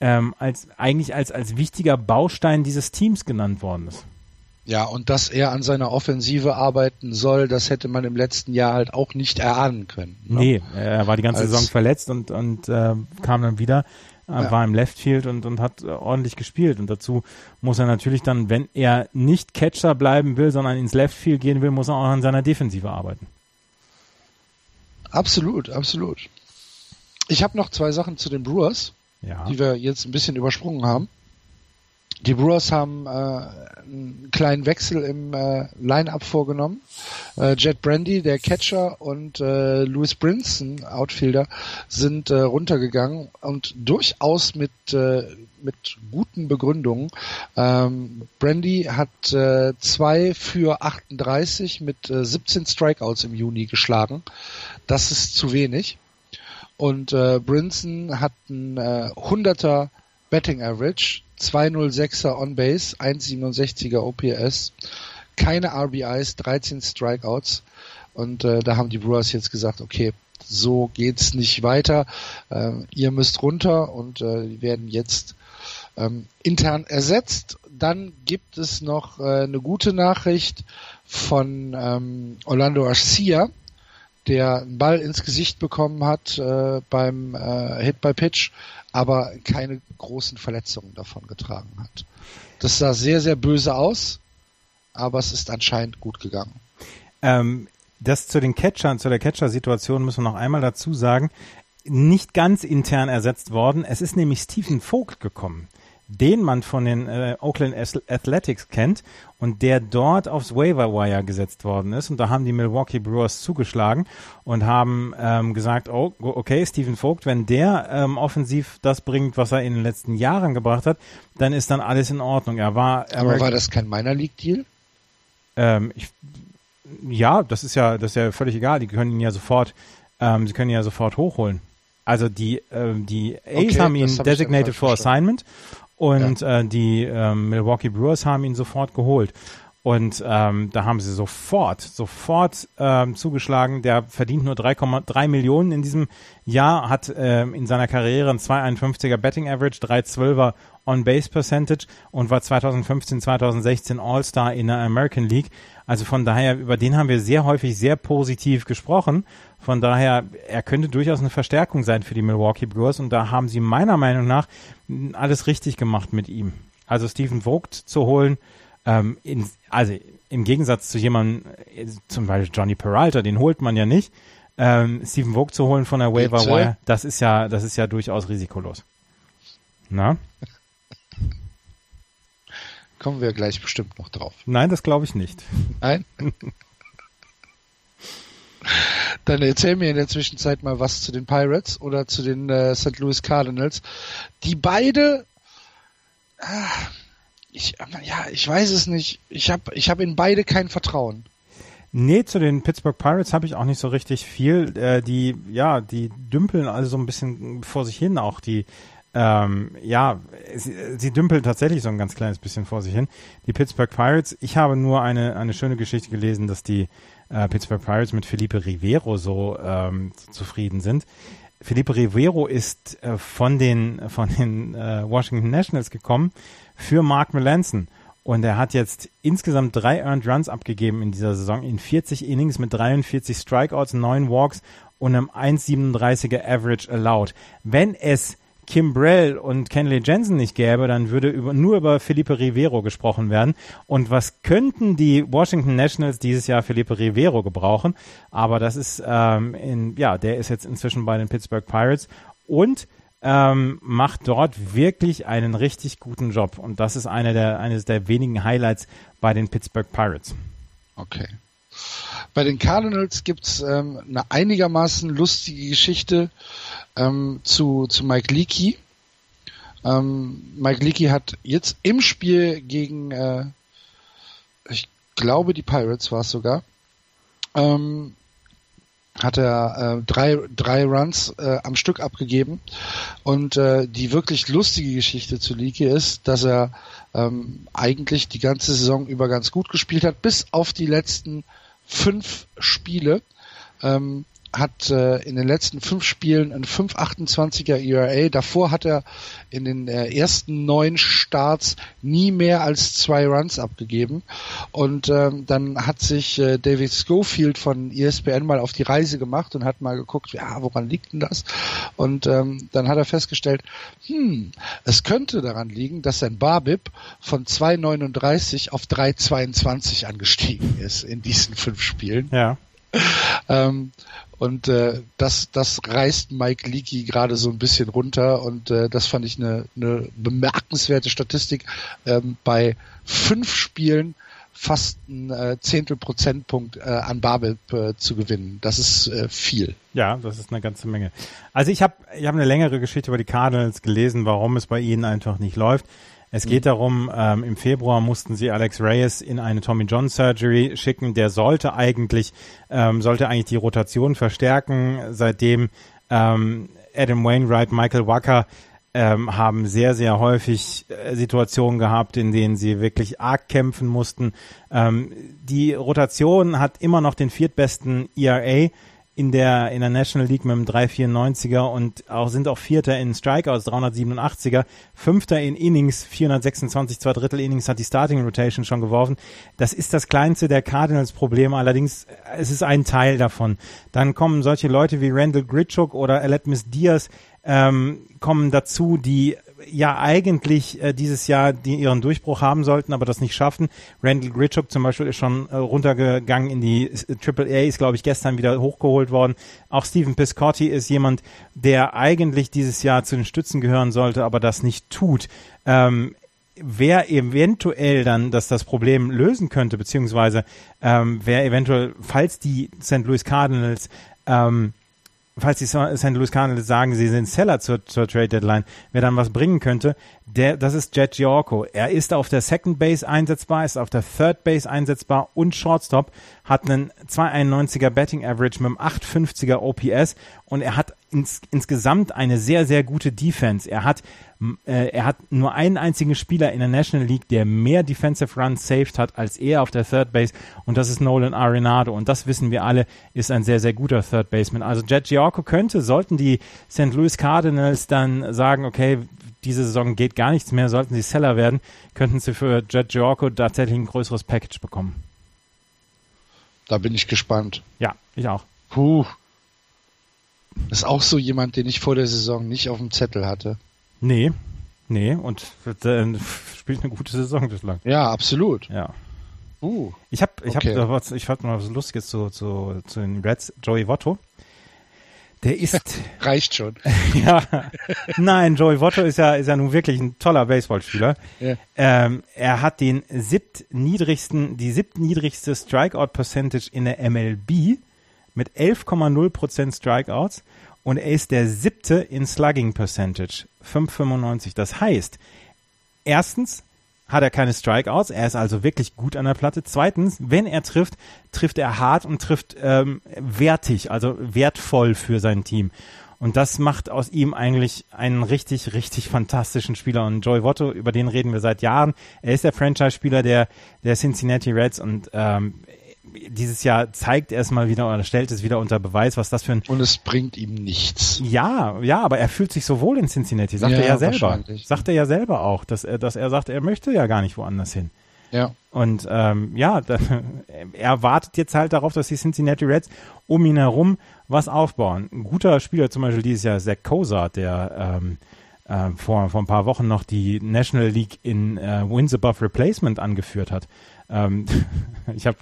ähm, als, eigentlich als, als wichtiger Baustein dieses Teams genannt worden ist. Ja, und dass er an seiner Offensive arbeiten soll, das hätte man im letzten Jahr halt auch nicht erahnen können. Ne? Nee, er war die ganze als, Saison verletzt und, und äh, kam dann wieder, ja. war im Left Field und, und hat äh, ordentlich gespielt. Und dazu muss er natürlich dann, wenn er nicht Catcher bleiben will, sondern ins Left Field gehen will, muss er auch an seiner Defensive arbeiten. Absolut, absolut. Ich habe noch zwei Sachen zu den Brewers, ja. die wir jetzt ein bisschen übersprungen haben. Die Brewers haben äh, einen kleinen Wechsel im äh, Line-Up vorgenommen. Äh, Jet Brandy, der Catcher, und äh, Louis Brinson, Outfielder, sind äh, runtergegangen und durchaus mit äh, mit guten Begründungen. Ähm, Brandy hat äh, zwei für 38 mit äh, 17 Strikeouts im Juni geschlagen. Das ist zu wenig. Und äh, Brinson hat ein äh, 100er Betting Average, 206er On Base, 167er OPS, keine RBIs, 13 Strikeouts. Und äh, da haben die Brewers jetzt gesagt, okay, so geht's nicht weiter. Äh, ihr müsst runter und äh, die werden jetzt ähm, intern ersetzt. Dann gibt es noch äh, eine gute Nachricht von ähm, Orlando Arcia, der einen Ball ins Gesicht bekommen hat äh, beim äh, Hit by Pitch, aber keine großen Verletzungen davon getragen hat. Das sah sehr, sehr böse aus, aber es ist anscheinend gut gegangen. Ähm, das zu den Catchern, zu der Catcher-Situation müssen wir noch einmal dazu sagen, nicht ganz intern ersetzt worden. Es ist nämlich Stephen Vogt gekommen den man von den äh, Oakland Athletics kennt und der dort aufs Waiver Wire gesetzt worden ist. Und da haben die Milwaukee Brewers zugeschlagen und haben ähm, gesagt, oh, okay, Stephen Vogt, wenn der ähm, offensiv das bringt, was er in den letzten Jahren gebracht hat, dann ist dann alles in Ordnung. Er war. Aber war das kein Minor League Deal? Ähm, ich, ja, das ist ja, das ist ja völlig egal. Die können ihn ja sofort, ähm, sie können ihn ja sofort hochholen. Also die, ähm, die A's okay, haben ihn designated for assignment und ja. äh, die ähm, Milwaukee Brewers haben ihn sofort geholt. Und ähm, da haben sie sofort, sofort ähm, zugeschlagen. Der verdient nur 3,3 Millionen in diesem Jahr, hat ähm, in seiner Karriere ein 2,51er Betting Average, 3,12er On-Base Percentage und war 2015, 2016 All-Star in der American League. Also von daher, über den haben wir sehr häufig sehr positiv gesprochen. Von daher, er könnte durchaus eine Verstärkung sein für die Milwaukee Brewers und da haben sie meiner Meinung nach alles richtig gemacht mit ihm. Also Stephen Vogt zu holen, ähm, in, also im Gegensatz zu jemandem, äh, zum Beispiel Johnny Peralta, den holt man ja nicht. Ähm, Stephen Vogt zu holen von der Waiver Wire, das ist ja, das ist ja durchaus risikolos. Na? Kommen wir gleich bestimmt noch drauf. Nein, das glaube ich nicht. Nein? Dann erzähl mir in der Zwischenzeit mal was zu den Pirates oder zu den äh, St. Louis Cardinals, die beide, äh, ich, ja, ich weiß es nicht. Ich habe ich hab in beide kein Vertrauen. Nee, zu den Pittsburgh Pirates habe ich auch nicht so richtig viel. Äh, die, ja, die dümpeln also so ein bisschen vor sich hin auch. Die, ähm, ja, sie, sie dümpeln tatsächlich so ein ganz kleines bisschen vor sich hin. Die Pittsburgh Pirates, ich habe nur eine, eine schöne Geschichte gelesen, dass die äh, Pittsburgh Pirates mit Felipe Rivero so ähm, zufrieden sind. Felipe Rivero ist äh, von den, von den äh, Washington Nationals gekommen für Mark Melanson. Und er hat jetzt insgesamt drei Earned Runs abgegeben in dieser Saison in 40 Innings mit 43 Strikeouts, 9 Walks und einem 1,37er Average allowed. Wenn es Kim Brell und Kenley Jensen nicht gäbe, dann würde über, nur über Felipe Rivero gesprochen werden. Und was könnten die Washington Nationals dieses Jahr Felipe Rivero gebrauchen? Aber das ist, ähm, in, ja, der ist jetzt inzwischen bei den Pittsburgh Pirates und ähm, macht dort wirklich einen richtig guten Job. Und das ist eine der, eines der wenigen Highlights bei den Pittsburgh Pirates. Okay. Bei den Cardinals gibt's ähm, eine einigermaßen lustige Geschichte ähm, zu, zu Mike Leakey. Ähm, Mike Leakey hat jetzt im Spiel gegen, äh, ich glaube, die Pirates war es sogar, ähm, hat er äh, drei, drei Runs äh, am Stück abgegeben. Und äh, die wirklich lustige Geschichte zu Leakey ist, dass er ähm, eigentlich die ganze Saison über ganz gut gespielt hat, bis auf die letzten fünf Spiele. Ähm, hat äh, in den letzten fünf Spielen ein 5,28er ERA. Davor hat er in den äh, ersten neun Starts nie mehr als zwei Runs abgegeben. Und ähm, dann hat sich äh, David Schofield von ESPN mal auf die Reise gemacht und hat mal geguckt, ja, woran liegt denn das? Und ähm, dann hat er festgestellt, hm, es könnte daran liegen, dass sein Barbip von 2,39 auf 3,22 angestiegen ist in diesen fünf Spielen. Ja. ähm, und äh, das, das reißt Mike Leakey gerade so ein bisschen runter und äh, das fand ich eine, eine bemerkenswerte Statistik ähm, bei fünf Spielen fast ein äh, Zehntel Prozentpunkt äh, an Babel äh, zu gewinnen. Das ist äh, viel. Ja, das ist eine ganze Menge. Also ich habe ich hab eine längere Geschichte über die Cardinals gelesen, warum es bei ihnen einfach nicht läuft. Es geht darum, ähm, im Februar mussten sie Alex Reyes in eine Tommy John Surgery schicken. Der sollte eigentlich, ähm, sollte eigentlich die Rotation verstärken. Seitdem ähm, Adam Wainwright, Michael Wacker ähm, haben sehr, sehr häufig äh, Situationen gehabt, in denen sie wirklich arg kämpfen mussten. Ähm, die Rotation hat immer noch den viertbesten ERA in der, in der National League mit einem 394er und auch sind auch Vierter in Strikeouts, 387er, Fünfter in Innings, 426, zwei Drittel Innings hat die Starting Rotation schon geworfen. Das ist das kleinste der Cardinals Probleme, allerdings es ist ein Teil davon. Dann kommen solche Leute wie Randall Gritchuk oder Aletmis Diaz, ähm, kommen dazu, die ja eigentlich äh, dieses Jahr die ihren Durchbruch haben sollten, aber das nicht schaffen. Randall Gritchuk zum Beispiel ist schon äh, runtergegangen in die äh, Triple A, ist glaube ich gestern wieder hochgeholt worden. Auch Stephen Piscotti ist jemand, der eigentlich dieses Jahr zu den Stützen gehören sollte, aber das nicht tut. Ähm, wer eventuell dann das, das Problem lösen könnte, beziehungsweise ähm, wer eventuell, falls die St. Louis Cardinals ähm, falls die St. Louis Cardinals sagen, sie sind Seller zur, zur Trade Deadline, wer dann was bringen könnte, der, das ist Jet Giorco. Er ist auf der Second Base einsetzbar, ist auf der Third Base einsetzbar und Shortstop, hat einen 291er Betting Average mit einem 850er OPS und er hat ins, insgesamt eine sehr, sehr gute Defense. Er hat äh, er hat nur einen einzigen Spieler in der National League, der mehr Defensive Runs saved hat als er auf der Third Base und das ist Nolan Arenado und das wissen wir alle, ist ein sehr, sehr guter Third Baseman. Also Jet Giorco könnte, sollten die St. Louis Cardinals dann sagen, okay, diese Saison geht gar nichts mehr, sollten sie Seller werden, könnten sie für Jet Giorco tatsächlich ein größeres Package bekommen. Da bin ich gespannt. Ja, ich auch. Puh. Ist auch so jemand, den ich vor der Saison nicht auf dem Zettel hatte. Nee, nee, und äh, spielt eine gute Saison bislang. Ja, absolut. Ja. Uh, ich habe ich okay. hab, was, ich hab mal was Lustiges zu, zu, zu den Reds, Joey Votto. Der ist. Reicht schon. ja. Nein, Joey Votto ist ja, ist ja nun wirklich ein toller Baseballspieler. Ja. Ähm, er hat den siebtniedrigsten, die siebtniedrigste Strikeout Percentage in der MLB mit 11,0% Strikeouts und er ist der siebte in Slugging Percentage, 5,95. Das heißt, erstens hat er keine Strikeouts, er ist also wirklich gut an der Platte. Zweitens, wenn er trifft, trifft er hart und trifft ähm, wertig, also wertvoll für sein Team. Und das macht aus ihm eigentlich einen richtig, richtig fantastischen Spieler. Und Joey Votto, über den reden wir seit Jahren. Er ist der Franchise-Spieler der, der Cincinnati Reds und ähm, dieses Jahr zeigt er es mal wieder oder stellt es wieder unter Beweis, was das für ein. Und es bringt ihm nichts. Ja, ja, aber er fühlt sich so wohl in Cincinnati, sagt ja, er ja selber. Sagt er ja selber auch, dass er, dass er sagt, er möchte ja gar nicht woanders hin. Ja. Und ähm, ja, da, er wartet jetzt halt darauf, dass die Cincinnati Reds um ihn herum was aufbauen. Ein guter Spieler zum Beispiel dieses Jahr, Zach Koza, der ähm, äh, vor, vor ein paar Wochen noch die National League in äh, Wins Above Replacement angeführt hat. Ähm, ich habe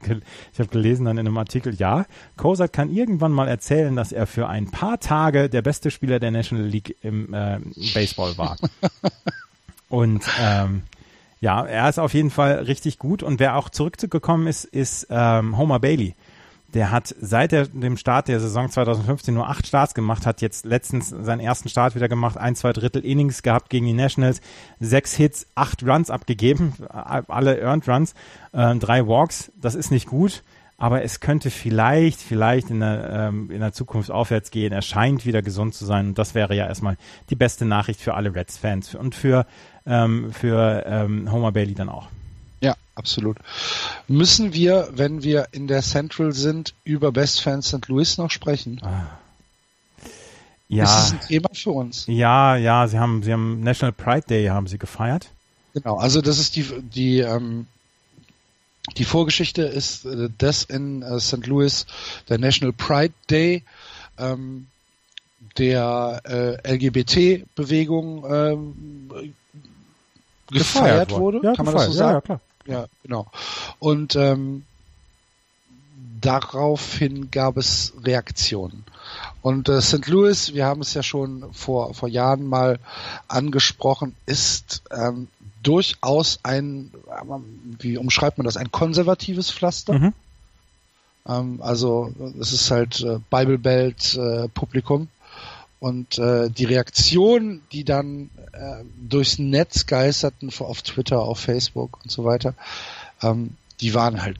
ich hab gelesen dann in einem Artikel, ja, Kozak kann irgendwann mal erzählen, dass er für ein paar Tage der beste Spieler der National League im äh, Baseball war. Und ähm, ja, er ist auf jeden Fall richtig gut. Und wer auch zurückgekommen ist, ist ähm, Homer Bailey. Der hat seit der, dem Start der Saison 2015 nur acht Starts gemacht, hat jetzt letztens seinen ersten Start wieder gemacht, ein, zwei Drittel Innings gehabt gegen die Nationals, sechs Hits, acht Runs abgegeben, alle Earned Runs, äh, drei Walks. Das ist nicht gut, aber es könnte vielleicht, vielleicht in der, ähm, in der Zukunft aufwärts gehen. Er scheint wieder gesund zu sein und das wäre ja erstmal die beste Nachricht für alle Reds-Fans und für, ähm, für ähm, Homer Bailey dann auch. Ja, absolut. Müssen wir, wenn wir in der Central sind, über Best Fans St. Louis noch sprechen? Ah. Ja. Ist das ein Thema für uns? Ja, ja, sie haben, sie haben National Pride Day haben sie gefeiert. Genau, also das ist die, die, ähm, die Vorgeschichte ist äh, das in äh, St. Louis, der National Pride Day, ähm, der äh, LGBT-Bewegung ähm, gefeiert, gefeiert wurde. Ja, kann man das so sagen? Ja, ja, klar. Ja, genau. Und ähm, daraufhin gab es Reaktionen. Und äh, St. Louis, wir haben es ja schon vor, vor Jahren mal angesprochen, ist ähm, durchaus ein, wie umschreibt man das, ein konservatives Pflaster. Mhm. Ähm, also es ist halt äh, Bible Belt äh, Publikum. Und äh, die Reaktionen, die dann äh, durchs Netz geisterten, auf Twitter, auf Facebook und so weiter, ähm, die waren halt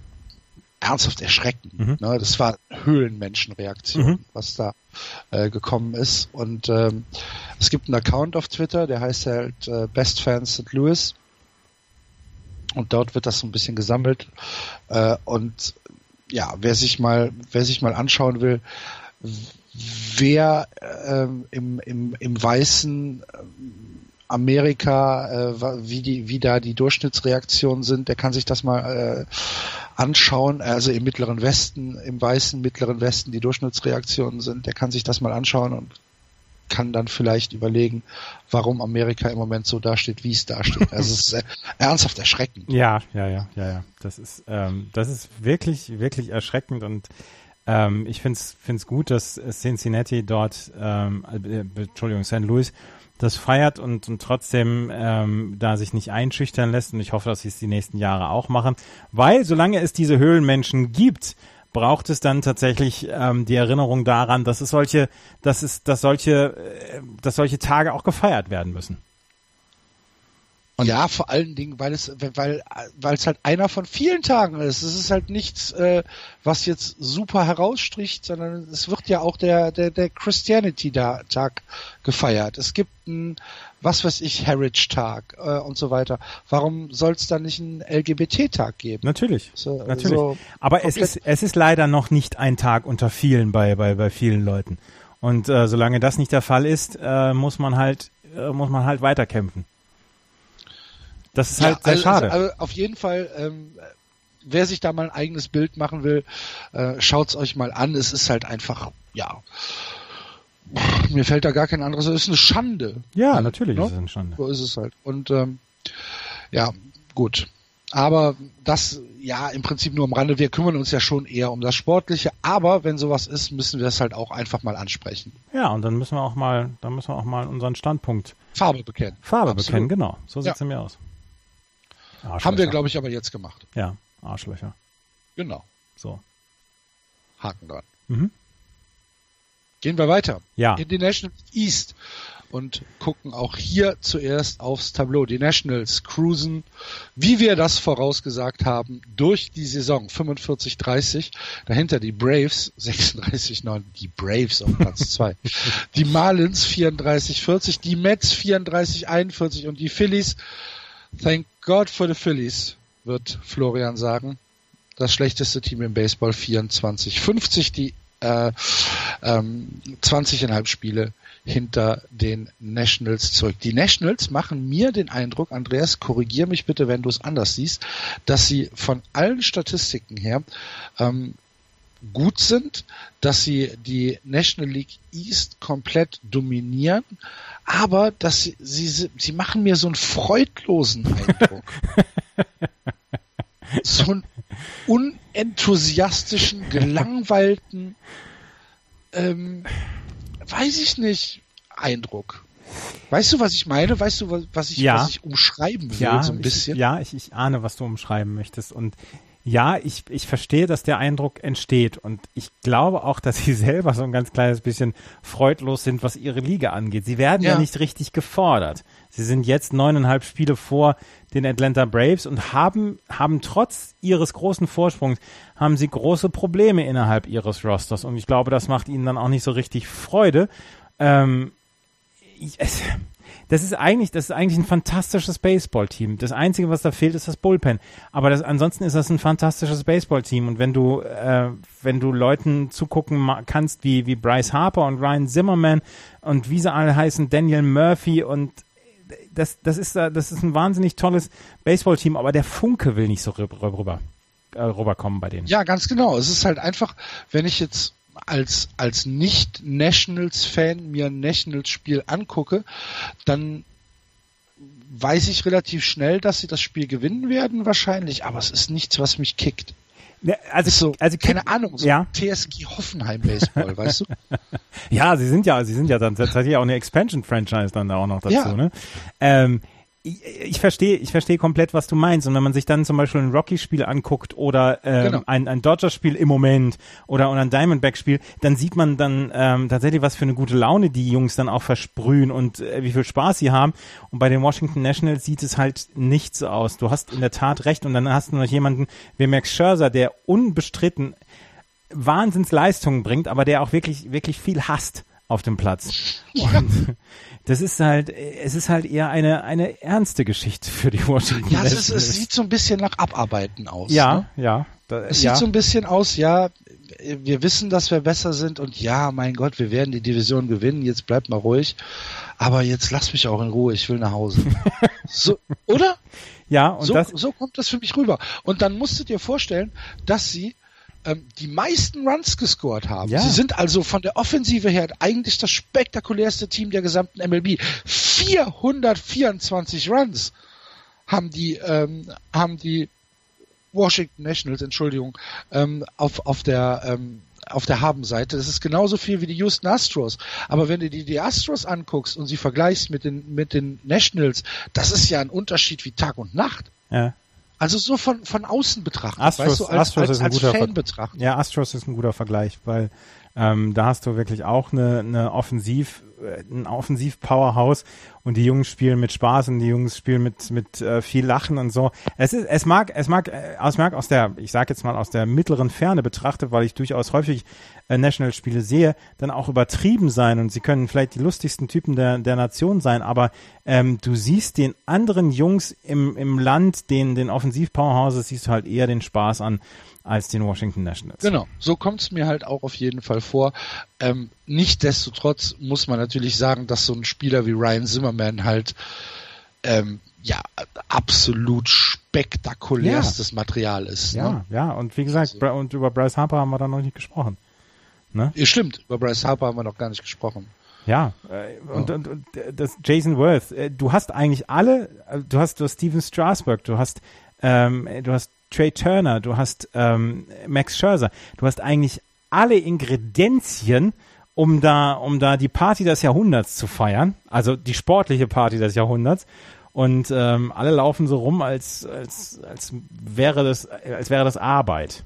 ernsthaft erschreckend. Mhm. Ne? Das war Höhlenmenschenreaktion, mhm. was da äh, gekommen ist. Und ähm, es gibt einen Account auf Twitter, der heißt halt äh, Best Fans St. Louis. Und dort wird das so ein bisschen gesammelt. Äh, und ja, wer sich mal, wer sich mal anschauen will, wer ähm, im, im, im weißen ähm, Amerika, äh, wie die, wie da die Durchschnittsreaktionen sind, der kann sich das mal äh, anschauen. Also im Mittleren Westen, im weißen Mittleren Westen die Durchschnittsreaktionen sind, der kann sich das mal anschauen und kann dann vielleicht überlegen, warum Amerika im Moment so dasteht, wie es dasteht. Also es ist äh, ernsthaft erschreckend. Ja, ja, ja, ja, ja. Das ist, ähm, das ist wirklich, wirklich erschreckend und ähm, ich finde es gut, dass Cincinnati dort, ähm, äh, Entschuldigung, St. Louis, das feiert und, und trotzdem ähm, da sich nicht einschüchtern lässt. Und ich hoffe, dass sie es die nächsten Jahre auch machen. Weil solange es diese Höhlenmenschen gibt, braucht es dann tatsächlich ähm, die Erinnerung daran, dass es solche, dass es, dass solche, äh, dass solche Tage auch gefeiert werden müssen. Und ja, vor allen Dingen, weil es, weil, weil es halt einer von vielen Tagen ist. Es ist halt nichts, äh, was jetzt super herausstricht, sondern es wird ja auch der, der, der Christianity-Tag gefeiert. Es gibt einen, was weiß ich, Heritage-Tag äh, und so weiter. Warum soll es dann nicht einen LGBT-Tag geben? Natürlich, so, natürlich. So Aber es ist, es ist leider noch nicht ein Tag unter vielen bei, bei, bei vielen Leuten. Und äh, solange das nicht der Fall ist, äh, muss man halt, äh, muss man halt weiterkämpfen. Das ist halt ja, sehr also, schade. Also, also auf jeden Fall, ähm, wer sich da mal ein eigenes Bild machen will, äh, schaut's euch mal an. Es ist halt einfach, ja, mir fällt da gar kein anderes. Es ist eine Schande. Ja, natürlich no? ist es eine Schande. So ist es halt. Und ähm, ja, gut. Aber das, ja, im Prinzip nur am Rande. Wir kümmern uns ja schon eher um das Sportliche. Aber wenn sowas ist, müssen wir es halt auch einfach mal ansprechen. Ja, und dann müssen wir auch mal, dann müssen wir auch mal unseren Standpunkt Farbe bekennen. Farbe Absolut. bekennen, genau. So sieht's ja. mir aus. Haben wir, glaube ich, aber jetzt gemacht. Ja, Arschlöcher. Genau. So. Haken dran. Mhm. Gehen wir weiter. Ja. In die National East und gucken auch hier zuerst aufs Tableau. Die Nationals cruisen, wie wir das vorausgesagt haben, durch die Saison 45-30. Dahinter die Braves 36-9, die Braves auf Platz 2. die Marlins 34-40, die Mets 34-41 und die Phillies Thank God for the Phillies, wird Florian sagen. Das schlechteste Team im Baseball 24. 50 die äh, ähm, 20,5 Spiele hinter den Nationals zurück. Die Nationals machen mir den Eindruck, Andreas, korrigier mich bitte, wenn du es anders siehst, dass sie von allen Statistiken her ähm, gut sind, dass sie die National League East komplett dominieren, aber dass sie, sie, sie machen mir so einen freudlosen Eindruck. so einen unenthusiastischen, gelangweilten, ähm, weiß ich nicht, Eindruck. Weißt du, was ich meine? Weißt du, was ich, ja. was ich umschreiben will, ja, so ein bisschen? Ich, ja, ich, ich ahne, was du umschreiben möchtest. Und ja, ich, ich verstehe, dass der Eindruck entsteht. Und ich glaube auch, dass sie selber so ein ganz kleines bisschen freudlos sind, was ihre Liga angeht. Sie werden ja, ja nicht richtig gefordert. Sie sind jetzt neuneinhalb Spiele vor den Atlanta Braves und haben, haben trotz ihres großen Vorsprungs, haben sie große Probleme innerhalb ihres Rosters. Und ich glaube, das macht ihnen dann auch nicht so richtig Freude. Ähm, ich, es, das ist eigentlich, das ist eigentlich ein fantastisches Baseballteam. Das Einzige, was da fehlt, ist das Bullpen. Aber das, ansonsten ist das ein fantastisches Baseballteam. Und wenn du, äh, wenn du Leuten zugucken kannst, wie, wie Bryce Harper und Ryan Zimmerman und wie sie alle heißen, Daniel Murphy und das, das ist, das ist ein wahnsinnig tolles Baseballteam, aber der Funke will nicht so rüber, äh, rüberkommen bei denen. Ja, ganz genau. Es ist halt einfach, wenn ich jetzt als, als Nicht-Nationals-Fan mir ein Nationals-Spiel angucke, dann weiß ich relativ schnell, dass sie das Spiel gewinnen werden wahrscheinlich, aber es ist nichts, was mich kickt. Ja, also, so, also keine Ahnung, so ja. TSG Hoffenheim Baseball, weißt du? Ja, sie sind ja, sie sind ja dann tatsächlich auch eine Expansion Franchise dann da auch noch dazu, ja. ne? Ähm, ich, ich verstehe, ich verstehe komplett, was du meinst. Und wenn man sich dann zum Beispiel ein Rocky-Spiel anguckt oder ähm, genau. ein, ein Dodgers-Spiel im Moment oder, oder ein Diamondback-Spiel, dann sieht man dann ähm, tatsächlich, was für eine gute Laune die Jungs dann auch versprühen und äh, wie viel Spaß sie haben. Und bei den Washington Nationals sieht es halt nicht so aus. Du hast in der Tat recht. Und dann hast du noch jemanden wie Max Scherzer, der unbestritten Wahnsinnsleistungen bringt, aber der auch wirklich, wirklich viel hasst auf dem Platz. Und das ist halt, es ist halt eher eine, eine ernste Geschichte für die Washington Ja, es, ist, es sieht so ein bisschen nach Abarbeiten aus. Ja, ne? ja. Da, es ja. sieht so ein bisschen aus, ja, wir wissen, dass wir besser sind und ja, mein Gott, wir werden die Division gewinnen, jetzt bleibt mal ruhig. Aber jetzt lass mich auch in Ruhe, ich will nach Hause. so, oder? Ja, und so, das so kommt das für mich rüber. Und dann musst du dir vorstellen, dass sie ähm, die meisten Runs gescored haben. Ja. Sie sind also von der Offensive her eigentlich das spektakulärste Team der gesamten MLB. 424 Runs haben die, ähm, haben die Washington Nationals, Entschuldigung, ähm, auf, auf der, ähm, auf der Habenseite. Das ist genauso viel wie die Houston Astros. Aber wenn du dir die Astros anguckst und sie vergleichst mit den, mit den Nationals, das ist ja ein Unterschied wie Tag und Nacht. Ja. Also so von, von außen betrachtet, Astros, weißt du, als, Astros als, ist ein als guter Fan betrachtet. Ja, Astros ist ein guter Vergleich, weil ähm, da hast du wirklich auch eine, eine Offensiv, ein Offensiv-Powerhouse und die Jungs spielen mit Spaß und die Jungs spielen mit mit äh, viel Lachen und so. Es ist, es mag, es mag, äh, es mag aus der, ich sage jetzt mal aus der mittleren Ferne betrachtet, weil ich durchaus häufig äh, National-Spiele sehe, dann auch übertrieben sein und sie können vielleicht die lustigsten Typen der der Nation sein, aber ähm, du siehst den anderen Jungs im im Land, den den Offensiv-Powerhouses, siehst du halt eher den Spaß an als den Washington Nationals. Genau, so kommt es mir halt auch auf jeden Fall vor. Ähm, Nichtsdestotrotz muss man natürlich sagen, dass so ein Spieler wie Ryan Zimmerman halt ähm, ja absolut spektakulärstes ja. Material ist. Ja, ne? ja, und wie gesagt, also. und über Bryce Harper haben wir da noch nicht gesprochen. Ne? Stimmt, über Bryce Harper haben wir noch gar nicht gesprochen. Ja, äh, und, und, und das Jason Worth, äh, du hast eigentlich alle, äh, du hast, du hast Steven Strasberg, du hast, ähm, du hast Trey Turner, du hast ähm, Max Scherzer, du hast eigentlich alle Ingredienzien, um da, um da die Party des Jahrhunderts zu feiern, also die sportliche Party des Jahrhunderts. Und ähm, alle laufen so rum, als, als, als wäre das, als wäre das Arbeit.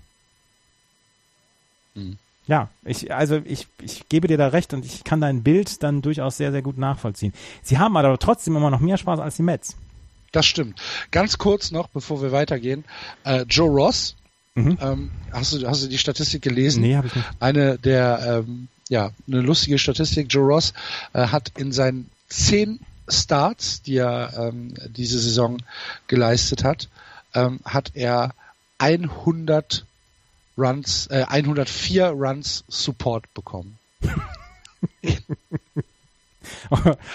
Mhm. Ja, ich, also ich, ich gebe dir da recht und ich kann dein Bild dann durchaus sehr, sehr gut nachvollziehen. Sie haben aber trotzdem immer noch mehr Spaß als die Mets. Das stimmt. Ganz kurz noch, bevor wir weitergehen. Äh, Joe Ross, mhm. ähm, hast, du, hast du die Statistik gelesen? Nee, habe ich nicht. Eine der, ähm, ja, eine lustige Statistik. Joe Ross äh, hat in seinen zehn Starts, die er ähm, diese Saison geleistet hat, ähm, hat er 100 Runs, äh, 104 Runs Support bekommen.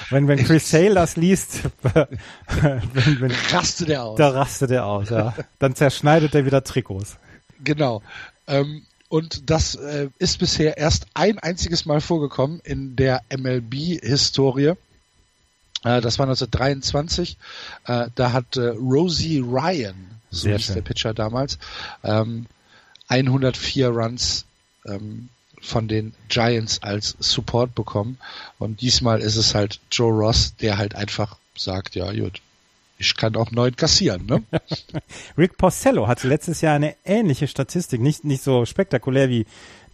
wenn, wenn Chris Sale das liest, wenn, wenn, rastet er aus. Da rastet er aus, ja. Dann zerschneidet er wieder Trikots. Genau. Ähm, und das äh, ist bisher erst ein einziges Mal vorgekommen in der MLB-Historie. Äh, das war 1923. Äh, da hat äh, Rosie Ryan, so hieß der Pitcher damals, ähm, 104 Runs ähm, von den Giants als Support bekommen. Und diesmal ist es halt Joe Ross, der halt einfach sagt, ja gut, ich kann auch neun kassieren, ne? Rick Porcello hatte letztes Jahr eine ähnliche Statistik, nicht, nicht so spektakulär wie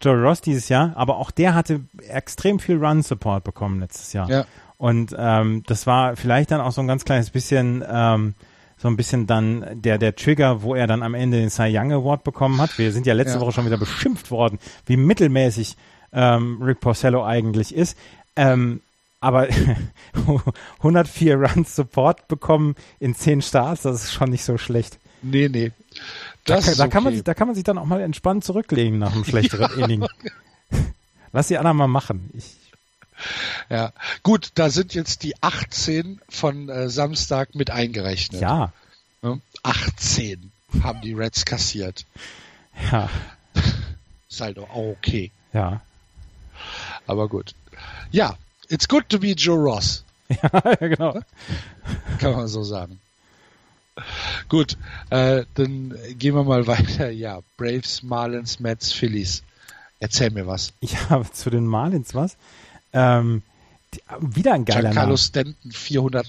Joe Ross dieses Jahr, aber auch der hatte extrem viel Run-Support bekommen letztes Jahr. Ja. Und ähm, das war vielleicht dann auch so ein ganz kleines bisschen, ähm, so ein bisschen dann der, der Trigger, wo er dann am Ende den Cy Young Award bekommen hat. Wir sind ja letzte Ja. Woche schon wieder beschimpft worden, wie mittelmäßig ähm, Rick Porcello eigentlich ist. Ähm, aber 104 Runs Support bekommen in 10 Starts, das ist schon nicht so schlecht. Nee, nee. Da, Das kann, ist da, kann man okay. sich, da kann man sich dann auch mal entspannt zurücklegen nach einem schlechteren Inning. Lass die anderen mal machen. Ich, Ja, gut, da sind jetzt die 18 von äh, Samstag mit eingerechnet. ja, Ne? 18 haben die Reds kassiert. ja, Ist halt auch okay. ja. Aber gut. Ja, it's good to be Joe Ross, Ja, genau. kann man so sagen. Gut, äh, dann gehen wir mal weiter. Ja, Braves, Marlins, Mets, Phillies. Erzähl mir was. Habe zu den Marlins was. Ähm, die, wieder ein geiler Giancarlo Name. Stanton 400,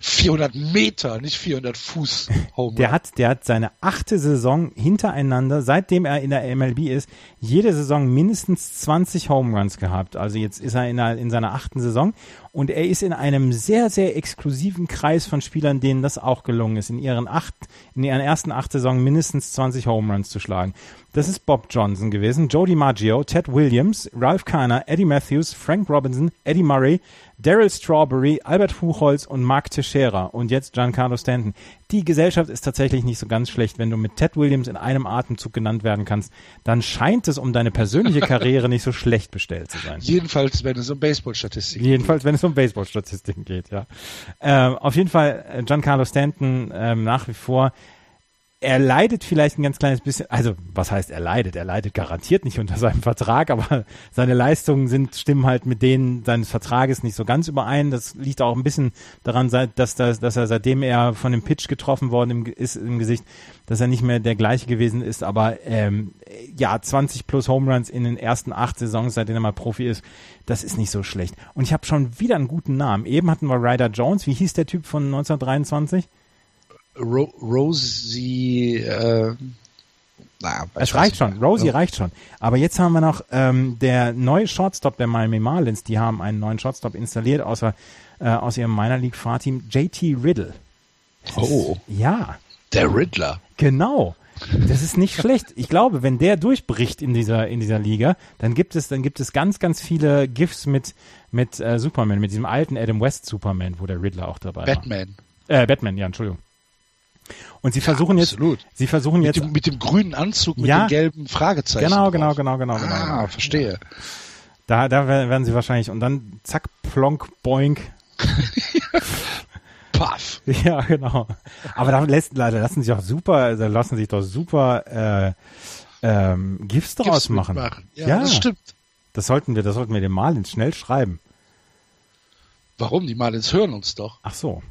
400 Meter, nicht 400 Fuß Home Der hat, der hat seine achte Saison hintereinander, seitdem er in der MLB ist, jede Saison mindestens 20 Home Runs gehabt. Also jetzt ist er in, der, in seiner achten Saison und er ist in einem sehr, sehr exklusiven Kreis von Spielern, denen das auch gelungen ist, in ihren acht, in ihren ersten acht Saisonen mindestens 20 Home Runs zu schlagen. Das ist Bob Johnson gewesen, Joe DiMaggio, Ted Williams, Ralph Kahner, Eddie Matthews, Frank Robinson, Eddie Murray, Daryl Strawberry, Albert Buchholz und Mark Teixeira und jetzt Giancarlo Stanton. Die Gesellschaft ist tatsächlich nicht so ganz schlecht. Wenn du mit Ted Williams in einem Atemzug genannt werden kannst, dann scheint es um deine persönliche Karriere nicht so schlecht bestellt zu sein. Jedenfalls, wenn es um Baseball-Statistiken Jedenfalls, wenn es um Baseball-Statistiken geht, ja. Ähm, auf jeden Fall, äh, Giancarlo Stanton ähm, nach wie vor. Er leidet vielleicht ein ganz kleines bisschen, also was heißt er leidet? Er leidet garantiert nicht unter seinem Vertrag, aber seine Leistungen sind, stimmen halt mit denen seines Vertrages nicht so ganz überein. Das liegt auch ein bisschen daran, dass, dass, dass er seitdem er von dem Pitch getroffen worden ist im Gesicht, dass er nicht mehr der gleiche gewesen ist. Aber ähm, ja, 20 plus Home Runs in den ersten acht Saisons, seitdem er mal Profi ist, das ist nicht so schlecht. Und ich habe schon wieder einen guten Namen. Eben hatten wir Ryder Jones. Wie hieß der Typ von 1923? Ro Rosie, äh, na, Es reicht schon. Rosie Ja. reicht schon. Aber jetzt haben wir noch ähm, der neue Shortstop der Miami Marlins. Die haben einen neuen Shortstop installiert, außer, äh, aus ihrem Minor League Fahrteam. JT Riddle. Oh, Ja, der Riddler. Genau. Das ist nicht schlecht. Ich glaube, wenn der durchbricht in dieser in dieser Liga, dann gibt es dann gibt es ganz ganz viele GIFs mit mit äh, Superman, mit diesem alten Adam West Superman, wo der Riddler auch dabei Batman. war. Äh, Batman, ja, Entschuldigung. Und sie versuchen jetzt absolut. sie versuchen Mit jetzt dem, mit dem grünen Anzug mit Ja. dem gelben Fragezeichen. genau, drauf. genau, genau, genau, genau. Ah, verstehe. Da da wer- werden sie wahrscheinlich und dann zack plonk boink. Paff. Ja, genau. Aber da lässt, da lassen sich auch super, da lassen sich doch super äh, ähm, GIFs draus Gibt's machen. mitmachen. Ja, das stimmt. Das sollten wir, das sollten wir dem Marlins schnell schreiben. Warum? Die Marlins hören uns doch. Ach so.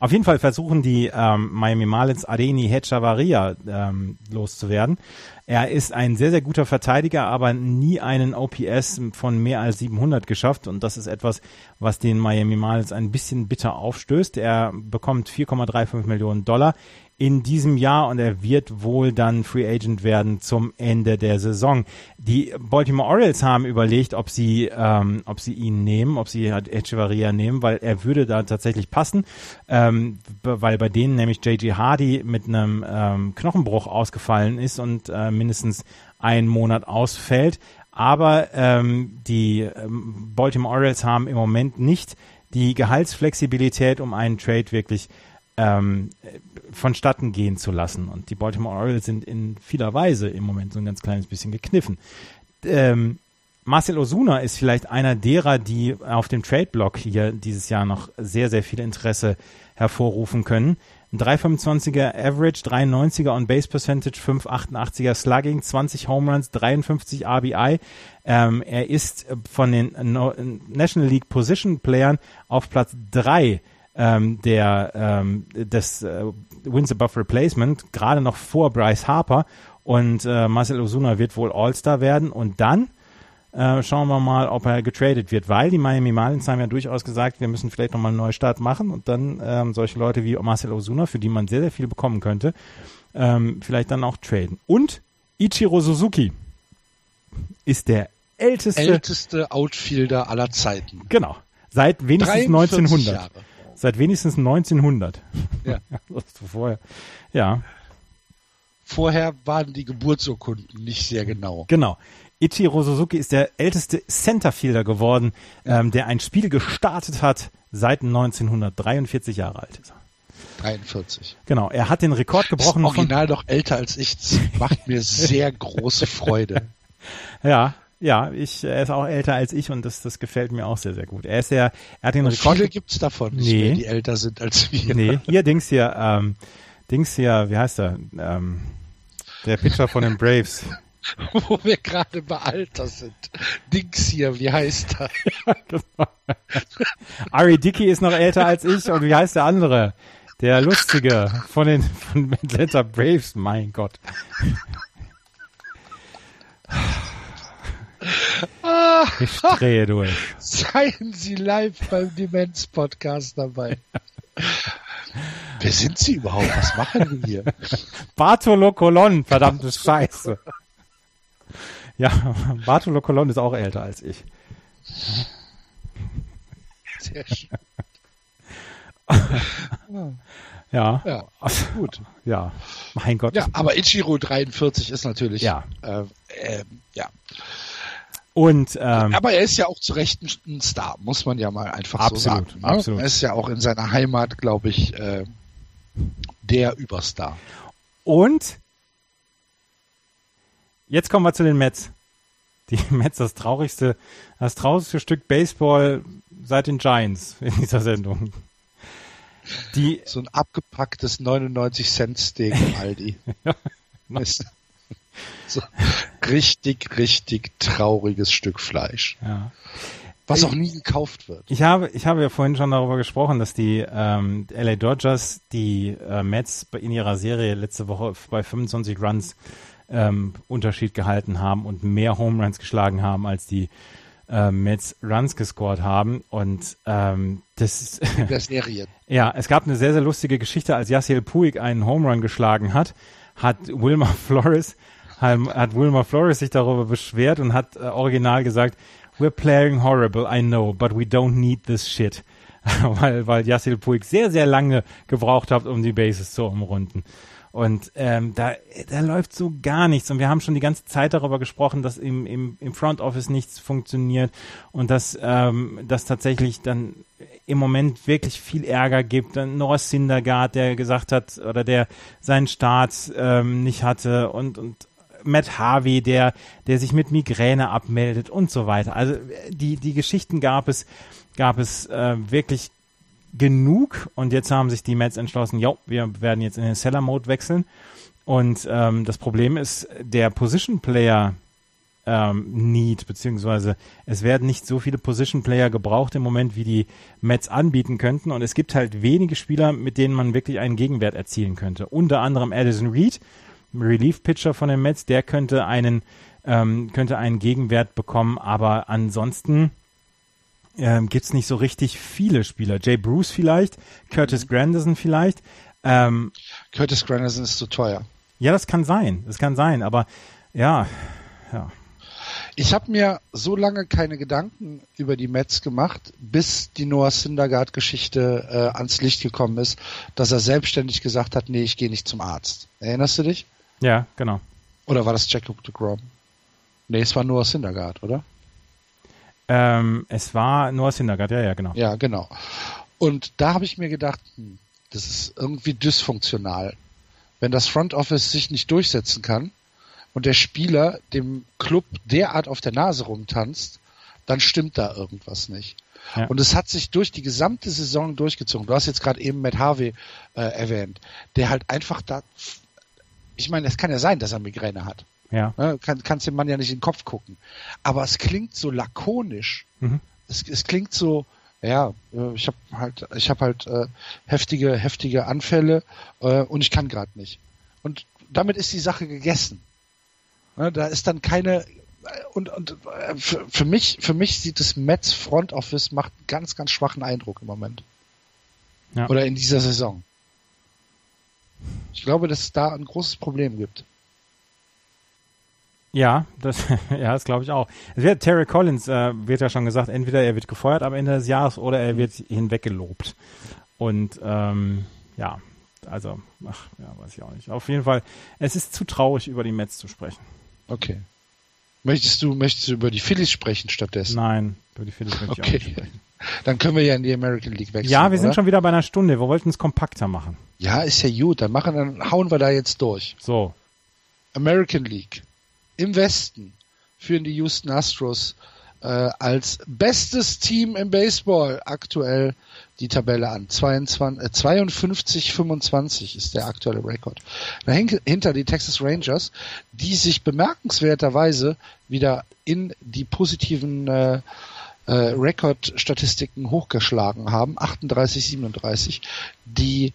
Auf jeden Fall versuchen die ähm, Miami Marlins Adeni Hechavaria ähm, loszuwerden. Er ist ein sehr, sehr guter Verteidiger, aber nie einen OPS von mehr als 700 geschafft. Und das ist etwas, was den Miami Marlins ein bisschen bitter aufstößt. Er bekommt 4,35 Millionen Dollar in diesem Jahr und er wird wohl dann Free Agent werden zum Ende der Saison. Die Baltimore Orioles haben überlegt, ob sie, ähm, ob sie ihn nehmen, ob sie halt Echevarria nehmen, weil er würde da tatsächlich passen, ähm, weil bei denen nämlich J.G. Hardy mit einem ähm, Knochenbruch ausgefallen ist und äh, mindestens einen Monat ausfällt. Aber ähm, die ähm, Baltimore Orioles haben im Moment nicht die Gehaltsflexibilität, um einen Trade wirklich ähm, vonstatten gehen zu lassen. Und die Baltimore Orioles sind in vieler Weise im Moment so ein ganz kleines bisschen gekniffen. Ähm, Marcel Osuna ist vielleicht einer derer, die auf dem Trade-Block hier dieses Jahr noch sehr, sehr viel Interesse hervorrufen können. Ein 325er Average, 93er On Base Percentage, 588er Slugging, 20 Home Runs, 53 RBI. Ähm, er ist von den National League Position Playern auf Platz 3 ähm, der ähm, des äh, Wins Above Replacement, gerade noch vor Bryce Harper und äh, Marcel Osuna wird wohl All-Star werden und dann äh, schauen wir mal, ob er getradet wird, weil die Miami Marlins haben ja durchaus gesagt, wir müssen vielleicht nochmal einen Neustart machen und dann ähm, solche Leute wie Marcel Osuna, für die man sehr, sehr viel bekommen könnte, ähm, vielleicht dann auch traden. Und Ichiro Suzuki ist der älteste, älteste Outfielder aller Zeiten. Genau. Seit wenigstens 1900. Jahre. Seit wenigstens 1900. Ja. vorher. Ja. Vorher waren die Geburtsurkunden nicht sehr genau. Genau. Ichiro Suzuki ist der älteste Centerfielder geworden, ähm, der ein Spiel gestartet hat seit 1943 Jahre alt ist. 43. Genau, er hat den Rekord gebrochen. Ist original doch älter als ich. Das macht mir sehr große Freude. Ja, ja, ich, er ist auch älter als ich und das, das gefällt mir auch sehr, sehr gut. Er ist ja, er hat den und Rekord. Viele gibt's davon, nicht nee. mehr, die älter sind als wir. Nee, hier Dings hier, ähm, Dings hier, wie heißt er? Ähm, der Pitcher von den Braves. Wo wir gerade bei Alter sind. Dings hier, wie heißt er? Ari Dickey ist noch älter als ich und wie heißt der andere? Der Lustige von den von Atlanta Braves, mein Gott. Ich drehe durch. Seien Sie live beim Demenz-Podcast dabei. Wer sind Sie überhaupt? Was machen wir hier? Bartolo Colon, verdammte Scheiße. Ja, Bartolo Colon ist auch älter als ich. Sehr schön. ja. ja. Gut. Ja. Mein Gott. Ja, aber Ichiro 43 ist natürlich. Ja. Äh, äh, ja. Und, ähm, aber er ist ja auch zu Recht ein Star, muss man ja mal einfach absolut, so sagen. Ne? Absolut. Er ist ja auch in seiner Heimat, glaube ich, äh, der Überstar. Und jetzt kommen wir zu den Mets. Die Mets, das traurigste, das traurigste Stück Baseball seit den Giants in dieser Sendung. Die, so ein abgepacktes 99 Cent Steak im Aldi. ja, so richtig, richtig trauriges Stück Fleisch. Ja. Was auch nie gekauft wird. Ich habe, ich habe ja vorhin schon darüber gesprochen, dass die ähm, LA Dodgers die äh, Mets in ihrer Serie letzte Woche bei 25 Runs ähm, Unterschied gehalten haben und mehr Home Runs geschlagen haben, als die äh, Mets Runs gescored haben. Und ähm, das ist der Serie. ja, es gab eine sehr, sehr lustige Geschichte, als Yasiel Puig einen Home Run geschlagen hat, hat Wilmer Flores hat Wilmer Flores sich darüber beschwert und hat äh, original gesagt, we're playing horrible, I know, but we don't need this shit. weil, weil Yassil Puig sehr, sehr lange gebraucht hat, um die Bases zu umrunden. Und ähm, da, da läuft so gar nichts. Und wir haben schon die ganze Zeit darüber gesprochen, dass im, im, im Front Office nichts funktioniert und dass, ähm, dass tatsächlich dann im Moment wirklich viel Ärger gibt. Norris Syndergaard, der gesagt hat, oder der seinen Start ähm, nicht hatte und, und Matt Harvey, der, der sich mit Migräne abmeldet und so weiter. Also die, die Geschichten gab es, gab es äh, wirklich genug und jetzt haben sich die Mets entschlossen, ja, wir werden jetzt in den Seller Mode wechseln. Und ähm, das Problem ist, der Position Player ähm, Need, beziehungsweise es werden nicht so viele Position Player gebraucht im Moment, wie die Mets anbieten könnten. Und es gibt halt wenige Spieler, mit denen man wirklich einen Gegenwert erzielen könnte. Unter anderem Addison Reed, Relief-Pitcher von den Mets, der könnte einen, ähm, könnte einen Gegenwert bekommen, aber ansonsten ähm, gibt es nicht so richtig viele Spieler. Jay Bruce vielleicht, Curtis mhm. Granderson vielleicht. Ähm, Curtis Granderson ist zu teuer. Ja, das kann sein, das kann sein, aber ja, ja. Ich habe mir so lange keine Gedanken über die Mets gemacht, bis die Noah Syndergaard-Geschichte äh, ans Licht gekommen ist, dass er selbstständig gesagt hat, nee, ich gehe nicht zum Arzt. Erinnerst du dich? Ja, genau. Oder war das Jacob de Grom? Nee, es war Noah Syndergaard, oder? Ähm, es war Noah Syndergaard, ja, ja, genau. Ja, genau. Und da habe ich mir gedacht, hm, Das ist irgendwie dysfunktional. Wenn das Front Office sich nicht durchsetzen kann und der Spieler dem Club derart auf der Nase rumtanzt, dann stimmt da irgendwas nicht. Ja. Und es hat sich durch die gesamte Saison durchgezogen. Du hast jetzt gerade eben Matt Harvey äh, erwähnt, der halt einfach da. Ich meine, es kann ja sein, dass er Migräne hat. Ja. Ne? Kann, kannst dem Mann ja nicht in den Kopf gucken. Aber es klingt so lakonisch. Mhm. Es, es klingt so, ja, äh, ich habe halt, ich habe halt äh, heftige, heftige Anfälle äh, und ich kann gerade nicht. Und damit ist die Sache gegessen. Ne? Da ist dann keine und, und äh, für, für mich, für mich sieht das Mets Front Office macht einen ganz, ganz schwachen Eindruck im Moment. Ja. Oder in dieser Saison. Ich glaube, dass es da ein großes Problem gibt. Ja, das, ja, das glaube ich auch. Es wird, Terry Collins äh, wird ja schon gesagt, entweder er wird gefeuert am Ende des Jahres oder er wird hinweggelobt. Und ähm, ja, also, ach, ja, weiß ich auch nicht. Auf jeden Fall, es ist zu traurig, über die Mets zu sprechen. Okay. Möchtest du, möchtest du über die Phillies sprechen stattdessen? Nein, über die Phillies möchte okay. ich auch nicht sprechen. Dann können wir ja in die American League wechseln. Ja, wir oder? sind schon wieder bei einer Stunde. Wir wollten es kompakter machen. Ja, ist ja gut. Dann machen, dann hauen wir da jetzt durch. So. American League. Im Westen führen die Houston Astros äh, als bestes Team im Baseball aktuell die Tabelle an. 22, äh, 52, 25 ist der aktuelle Rekord. Dahinter die Texas Rangers, die sich bemerkenswerterweise wieder in die positiven äh, äh, Rekordstatistiken hochgeschlagen haben. 38, 37. Die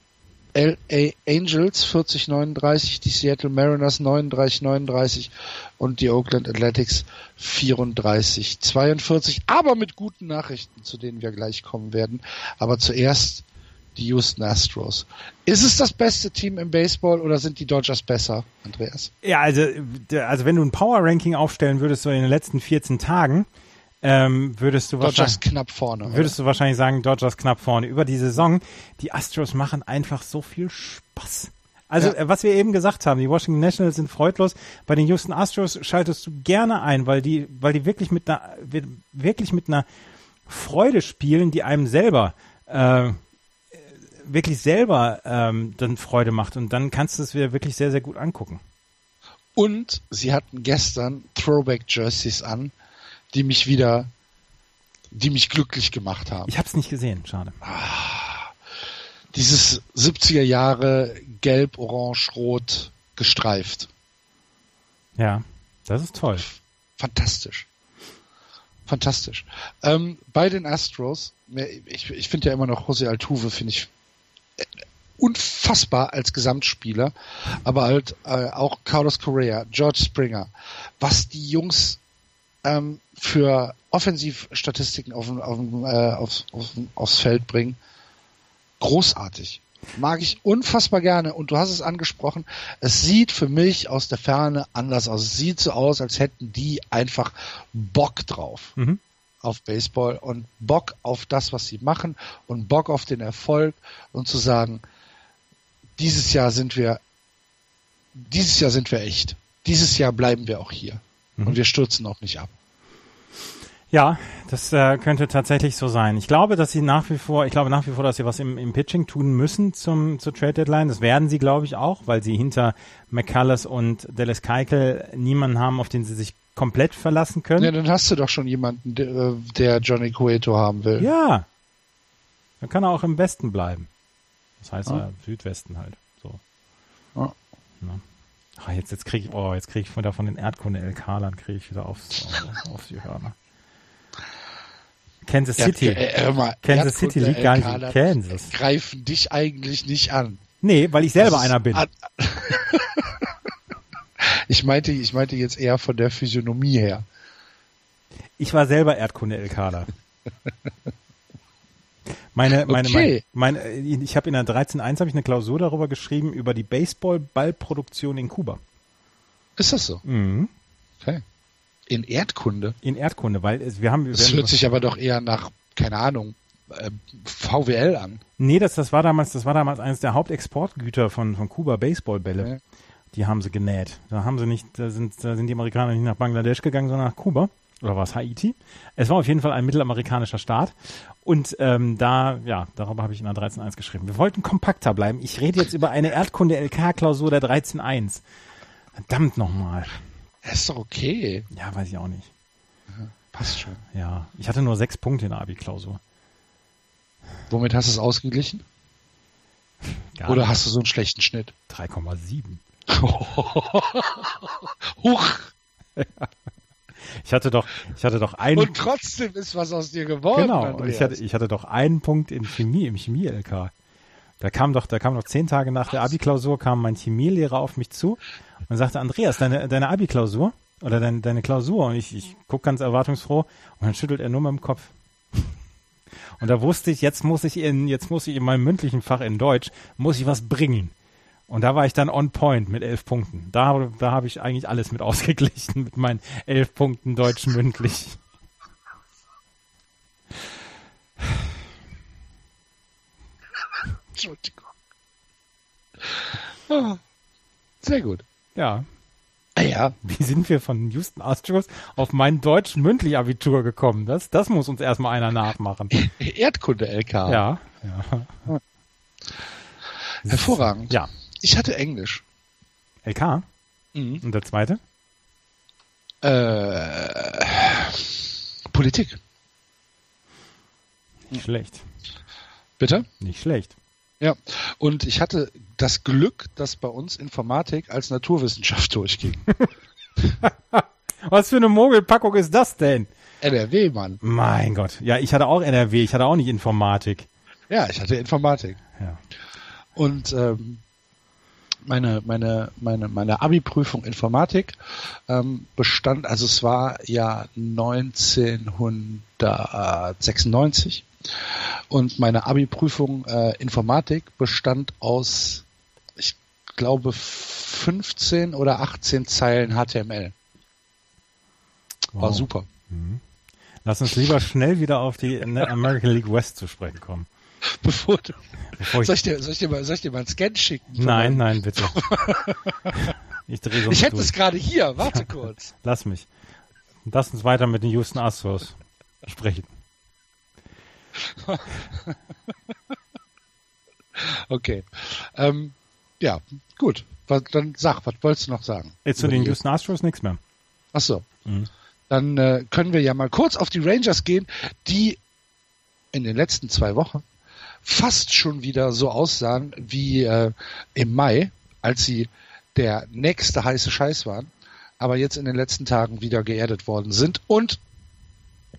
LA Angels 40-39, die Seattle Mariners 39-39 und die Oakland Athletics 34-42. Aber mit guten Nachrichten, zu denen wir gleich kommen werden. Aber zuerst die Houston Astros. Ist es das beste Team im Baseball oder sind die Dodgers besser, Andreas? Ja, also, also wenn du ein Power Ranking aufstellen würdest so in den letzten 14 Tagen, ähm, würdest du Dodgers wahrscheinlich knapp vorne. Würdest oder? du wahrscheinlich sagen, Dodgers knapp vorne. Über die Saison, die Astros machen einfach so viel Spaß. Also, ja. Äh, was wir eben gesagt haben, die Washington Nationals sind freudlos. Bei den Houston Astros schaltest du gerne ein, weil die, weil die wirklich mit einer, wirklich mit einer Freude spielen, die einem selber, äh, wirklich selber ähm, dann Freude macht. Und dann kannst du es wieder wirklich sehr, sehr gut angucken. Und sie hatten gestern Throwback Jerseys an, die mich wieder, die mich glücklich gemacht haben. Ich habe es nicht gesehen, schade. Ah, dieses 70er Jahre Gelb, Orange, Rot gestreift. Ja, das ist toll. Fantastisch. Fantastisch. Ähm, bei den Astros, ich, ich finde ja immer noch Jose Altuve, finde ich äh, unfassbar als Gesamtspieler, aber halt äh, auch Carlos Correa, George Springer, was die Jungs ähm, für Offensivstatistiken auf, auf, äh, aufs, auf, aufs Feld bringen, großartig. Mag ich unfassbar gerne. Und du hast es angesprochen, es sieht für mich aus der Ferne anders aus. Es sieht so aus, als hätten die einfach Bock drauf. Mhm. Auf Baseball und Bock auf das, was sie machen und Bock auf den Erfolg und zu sagen, dieses Jahr sind wir, dieses Jahr sind wir echt. Dieses Jahr bleiben wir auch hier. Mhm. Und wir stürzen auch nicht ab. Ja, das äh, könnte tatsächlich so sein. Ich glaube, dass sie nach wie vor, ich glaube nach wie vor, dass sie was im, im Pitching tun müssen zum zur Trade Deadline. Das werden sie, glaube ich, auch, weil sie hinter McCullers und Dallas Keikel niemanden haben, auf den sie sich komplett verlassen können. Ja, dann hast du doch schon jemanden, der, äh, der Johnny Cueto haben will. Ja. Dann kann er auch im Westen bleiben. Das heißt ja. äh, Südwesten halt. So. Ja. ja. Ah, jetzt, jetzt kriege ich, oh, jetzt kriege ich wieder von den Erdkunde-LK-Lern kriege ich wieder aufs, auf, die Hörner. Kansas City. Ja, äh, mal, Kansas City liegt gar nicht in Kansas. Greifen dich eigentlich nicht an. Nee, weil ich selber einer bin. ich meinte, ich meinte jetzt eher von der Physiognomie her. Ich war selber Erdkunde-LKler. Meine, meine, okay. meine, meine, ich habe in der 13.1 habe ich eine Klausur darüber geschrieben über die Baseball-Ballproduktion in Kuba. Ist das so? Mhm. Okay. In Erdkunde? In Erdkunde, weil wir haben. Das hört sich aber doch eher nach, keine Ahnung, äh, VWL an. Nee, das, das war damals, das war damals eines der Hauptexportgüter von, von Kuba Baseballbälle. Okay. Die haben sie genäht. Da haben sie nicht, da sind, da sind die Amerikaner nicht nach Bangladesch gegangen, sondern nach Kuba Oder war es Haiti? Es war auf jeden Fall ein mittelamerikanischer Staat. Und ähm, da, ja, darüber habe ich in der 13.1 geschrieben. Wir wollten kompakter bleiben. Ich rede jetzt über eine Erdkunde-LK-Klausur der 13.1. Verdammt nochmal. Ist doch okay. Ja, weiß ich auch nicht. Passt schon. Ja, ich hatte nur sechs Punkte in der Abi-Klausur. Womit hast du es ausgeglichen? Gar Oder nicht. hast du so einen schlechten Schnitt? 3,7. Huch! Ich hatte doch, ich hatte doch einen. Und trotzdem ist was aus dir geworden. genau, Andreas. ich hatte, ich hatte doch einen Punkt in Chemie, im Chemie-LK. Da kam doch, da kam noch zehn Tage nach der Abi-Klausur kam mein Chemielehrer auf mich zu und sagte, Andreas, deine, deine Abi-Klausur oder deine, deine Klausur. Und ich, ich guck ganz erwartungsfroh und dann schüttelt er nur mit dem Kopf. Und da wusste ich, jetzt muss ich in, jetzt muss ich in meinem mündlichen Fach in Deutsch, muss ich was bringen. Und da war ich dann on point mit elf Punkten. Da, da habe ich eigentlich alles mit ausgeglichen mit meinen elf Punkten Deutsch mündlich. Entschuldigung. Ah, Sehr gut. Ja, Ah ja, Wie sind wir von Houston Astros auf mein deutsch mündlich Abitur gekommen? Das, das muss uns erstmal einer nachmachen. Erdkunde-LK. Ja, ja. Hervorragend. Ja. Ich hatte Englisch. LK. Mhm. Und der zweite? Äh, Politik. Nicht schlecht. Bitte? Nicht schlecht. Ja. Und ich hatte das Glück, dass bei uns Informatik als Naturwissenschaft durchging. Was für eine Mogelpackung ist das denn? NRW, Mann. Mein Gott. Ja, ich hatte auch NRW, ich hatte auch nicht Informatik. Ja, ich hatte Informatik. Ja. Und ähm, meine, meine, meine, meine Abi-Prüfung Informatik ähm, bestand, also es war ja 1996 und meine Abi-Prüfung äh, Informatik bestand aus, ich glaube, 15 oder 18 Zeilen HTML. War Wow. super. Lass uns lieber schnell wieder auf die American League West zu sprechen kommen. Bevor du, Bevor soll, ich dir, soll, ich dir mal, soll ich dir mal einen Scan schicken? nein, nein, bitte. Ich drehe sonst Ich hätte durch. es gerade hier. Warte kurz. Lass mich. Lass uns weiter mit den Houston Astros sprechen. Okay. Ähm, ja, gut. Dann sag, was wolltest du noch sagen? Jetzt zu den Houston Astros nichts mehr. Ach so. Mhm. Dann äh, können wir ja mal kurz auf die Rangers gehen, die in den letzten zwei Wochen fast schon wieder so aussahen wie äh, im Mai, als sie der nächste heiße Scheiß waren, aber jetzt in den letzten Tagen wieder geerdet worden sind und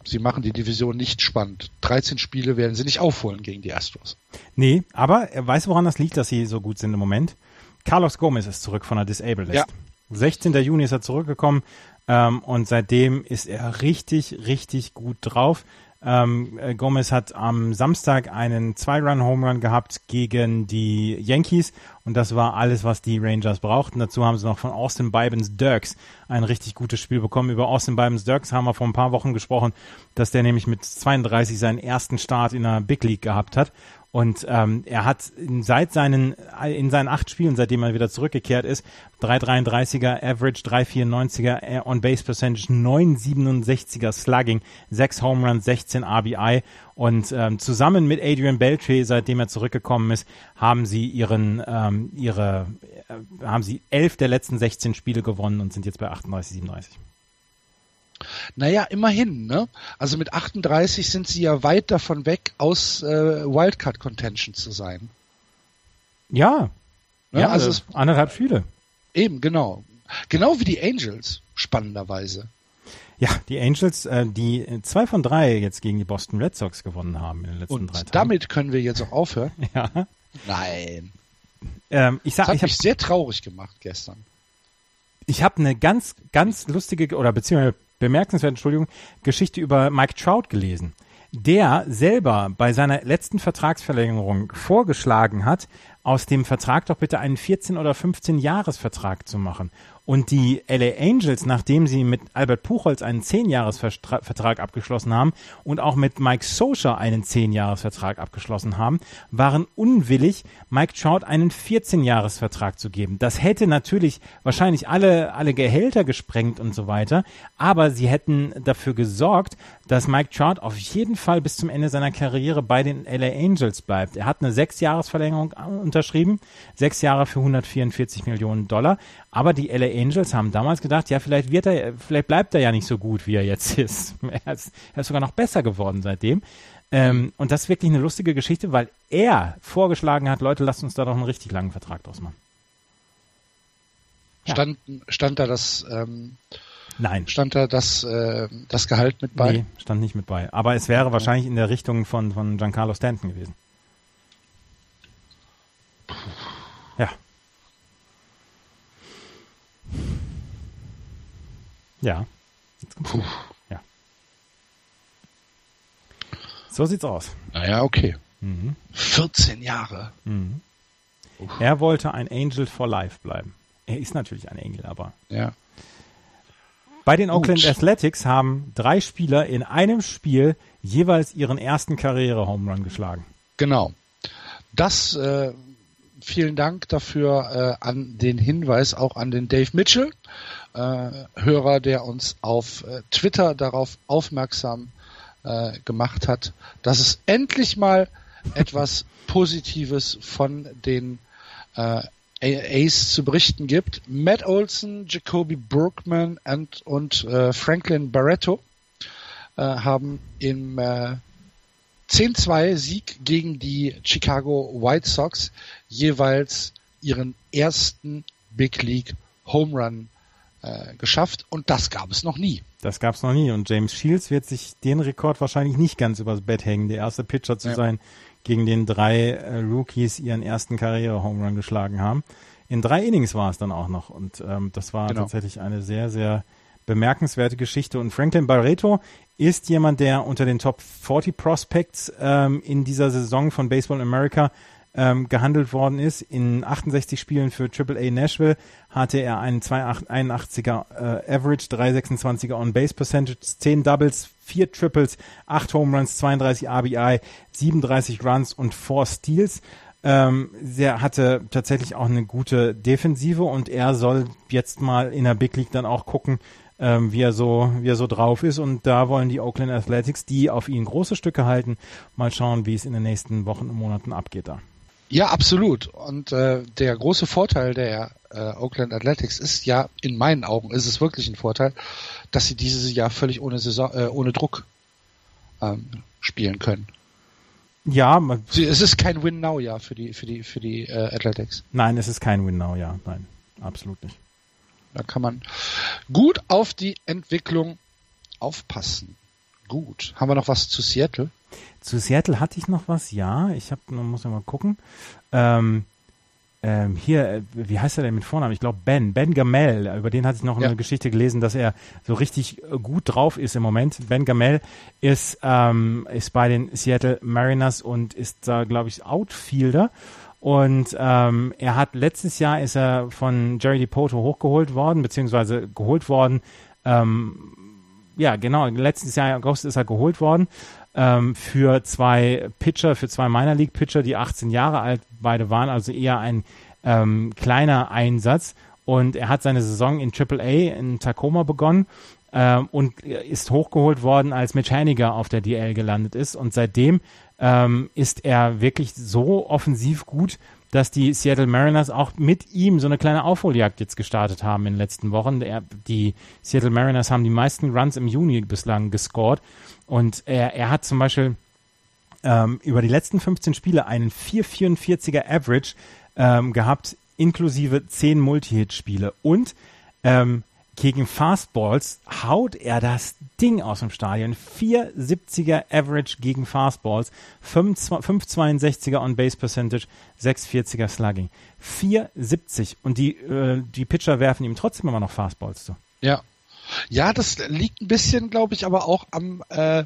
sie machen die Division nicht spannend. 13 Spiele werden sie nicht aufholen gegen die Astros. Nee, aber er weiß, woran das liegt, dass sie so gut sind im Moment. Carlos Gomez ist zurück von der Disabled List. Ja. 16. Juni ist er zurückgekommen ähm, und seitdem ist er richtig, richtig gut drauf. Ähm, äh, Gomez hat am Samstag einen Zwei-Run-Home-Run gehabt gegen die Yankees und das war alles, was die Rangers brauchten. Dazu haben sie noch von Austin Bybens Dirks ein richtig gutes Spiel bekommen. Über Austin Bybens Dirks haben wir vor ein paar Wochen gesprochen, dass der nämlich mit 32 seinen ersten Start in der Big League gehabt hat. Und ähm, er hat seit seinen in seinen acht Spielen, seitdem er wieder zurückgekehrt ist, 3,33er Average, 3,94er On Base Percentage, 9,67er Slugging, 6 Home Runs, 16 RBI und ähm, zusammen mit Adrian Beltre, seitdem er zurückgekommen ist, haben sie ihren ähm, ihre äh, haben sie elf der letzten 16 Spiele gewonnen und sind jetzt bei 38, 37. Naja, immerhin, ne? Also mit 38 sind sie ja weit davon weg, aus äh, Wildcard Contention zu sein. Ja, Ne? ja, also es, anderthalb Spiele. eben, genau. Genau wie die Angels, spannenderweise. Ja, die Angels, äh, die zwei von drei jetzt gegen die Boston Red Sox gewonnen haben in den letzten Und drei Tagen. damit können wir jetzt auch aufhören. ja. Nein. Ähm, ich Das sag, hat ich habe mich sehr traurig gemacht gestern. ich hab eine ganz, ganz lustige oder beziehungsweise bemerkenswerte, Entschuldigung, Geschichte über Mike Trout gelesen. Der selber bei seiner letzten Vertragsverlängerung vorgeschlagen hat, aus dem Vertrag doch bitte einen 14 oder 15 Jahresvertrag zu machen, Und die LA Angels, nachdem sie mit Albert Puchholz einen Zehnjahresvertrag abgeschlossen haben und auch mit Mike Socha einen Zehnjahresvertrag abgeschlossen haben, waren unwillig, Mike Trout einen 14-Jahresvertrag zu geben. Das hätte natürlich wahrscheinlich alle, alle Gehälter gesprengt und so weiter, aber sie hätten dafür gesorgt, dass Mike Trout auf jeden Fall bis zum Ende seiner Karriere bei den LA Angels bleibt. Er hat eine Sechsjahresverlängerung unterschrieben, sechs Jahre für 144 Millionen Dollar. Aber die LA Angels haben damals gedacht, ja, vielleicht wird er, vielleicht bleibt er ja nicht so gut, wie er jetzt ist. Er ist, er ist sogar noch besser geworden seitdem. Ähm, und das ist wirklich eine lustige Geschichte, weil er vorgeschlagen hat, Leute, lasst uns da doch einen richtig langen Vertrag draus machen. Ja. Stand, stand da das, ähm, Nein. Stand da das, äh, das Gehalt mit bei? Nee, stand nicht mit bei. Aber es wäre wahrscheinlich in der Richtung von, von Giancarlo Stanton gewesen. Ja. Ja. Jetzt kommt's Puh. Ja. So sieht's aus. Naja, okay. Mhm. 14 Jahre. Mhm. Er wollte ein Angel for Life bleiben. Er ist natürlich ein Engel, aber. Ja. Bei den. Oakland Athletics haben drei Spieler in einem Spiel jeweils ihren ersten Karriere-Home Run geschlagen. Genau. Das äh, vielen Dank dafür äh, an den Hinweis auch an den Dave Mitchell, äh, Hörer, der uns auf äh, Twitter darauf aufmerksam äh, gemacht hat, dass es endlich mal etwas Positives von den äh, Ace zu berichten gibt. Matt Olson, Jacoby Brookman und, und äh, Franklin Barretto äh, haben im äh, 10-2 Sieg gegen die Chicago White Sox jeweils ihren ersten Big League Home Run äh, geschafft und das gab es noch nie. Das gab es noch nie und James Shields wird sich den Rekord wahrscheinlich nicht ganz übers Bett hängen, der erste Pitcher zu ja. sein, gegen den drei äh, Rookies ihren ersten Karriere-Home Run geschlagen haben. In drei Innings war es dann auch noch und ähm, das war genau. tatsächlich eine sehr, sehr bemerkenswerte Geschichte. Und Franklin Barreto ist jemand, der unter den Top 40 Prospects ähm, in dieser Saison von Baseball America ähm, gehandelt worden ist. In 68 Spielen für AAA Nashville hatte er einen 281er äh, Average, 326er On-Base Percentage, 10 Doubles, 4 Triples, 8 Home Runs, 32 RBI, 37 Runs und 4 Steals. Ähm, der hatte tatsächlich auch eine gute Defensive und er soll jetzt mal in der Big League dann auch gucken, ähm, wie er so, wie er so drauf ist. Und da wollen die Oakland Athletics, die auf ihn große Stücke halten, mal schauen, wie es in den nächsten Wochen und Monaten abgeht da. Ja, absolut. Und äh, der große Vorteil der äh, Oakland Athletics ist ja, in meinen Augen ist es wirklich ein Vorteil, dass sie dieses Jahr völlig ohne Saison, äh, ohne Druck ähm, spielen können. Ja, man, es ist kein Win-Now-Jahr für die für die für die äh, Athletics. Nein, es ist kein Win-Now-Jahr. Nein, absolut nicht. Da kann man gut auf die Entwicklung aufpassen. Gut. Haben wir noch was zu Seattle? Zu Seattle hatte ich noch was, ja. Ich habe, muss ja mal gucken. Ähm, ähm, hier, äh, wie heißt er denn mit Vornamen? Ich glaube Ben, Ben Gamel. Über den hatte ich noch ja. eine Geschichte gelesen, dass er so richtig äh, gut drauf ist im Moment. Ben Gamel ist, ähm, ist bei den Seattle Mariners und ist da, glaube ich, Outfielder. Und ähm, er hat letztes Jahr ist er von Jerry DiPoto hochgeholt worden, beziehungsweise geholt worden. Ähm, ja, genau, letztes Jahr im August ist er geholt worden ähm, für zwei Pitcher, für zwei Minor League Pitcher, die 18 Jahre alt beide waren, also eher ein ähm, kleiner Einsatz. Und er hat seine Saison in AAA in Tacoma begonnen ähm, und ist hochgeholt worden, als Mitch Haniger auf der DL gelandet ist. Und seitdem ähm, ist er wirklich so offensiv gut, dass die Seattle Mariners auch mit ihm so eine kleine Aufholjagd jetzt gestartet haben in den letzten Wochen. Der, die Seattle Mariners haben die meisten Runs im Juni bislang gescored und er, er hat zum Beispiel ähm, über die letzten 15 Spiele einen 4,44er Average ähm, gehabt, inklusive 10 Multi-Hit-Spiele und ähm, gegen Fastballs haut er das Ding aus dem Stadion. 470er Average gegen Fastballs, 562er On-Base Percentage, 640er Slugging. 470 und die, äh, die Pitcher werfen ihm trotzdem immer noch Fastballs zu. Ja. Ja, das liegt ein bisschen, glaube ich, aber auch am, äh,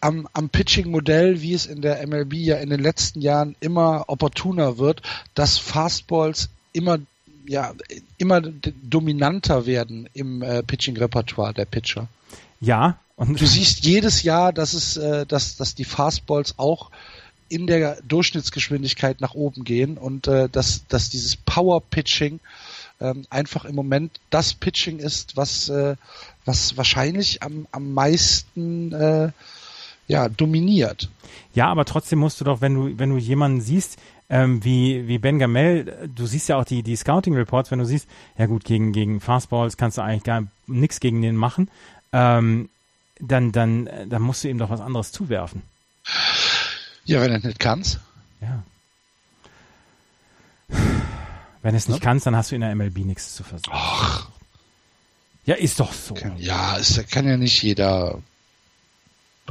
am, am Pitching-Modell, wie es in der MLB ja in den letzten Jahren immer opportuner wird, dass Fastballs immer ja immer dominanter werden im äh, Pitching-Repertoire der Pitcher. Ja. Und du siehst jedes Jahr, dass es, äh, dass, dass die Fastballs auch in der Durchschnittsgeschwindigkeit nach oben gehen und äh, dass, dass dieses Power-Pitching ähm, einfach im Moment das Pitching ist, was, äh, was wahrscheinlich am, am meisten äh, ja, dominiert. Ja, aber trotzdem musst du doch, wenn du, wenn du jemanden siehst, ähm, wie, wie Ben Gamel, du siehst ja auch die, die Scouting Reports, wenn du siehst, ja gut, gegen, gegen Fastballs kannst du eigentlich gar nichts gegen den machen, ähm, dann, dann, dann musst du ihm doch was anderes zuwerfen. Ja, wenn du nicht kannst. Ja. Wenn es nicht ja. kannst, dann hast du in der MLB nichts zu versuchen. Ach. Ja, ist doch so. Kann, ja, ist, kann ja nicht jeder.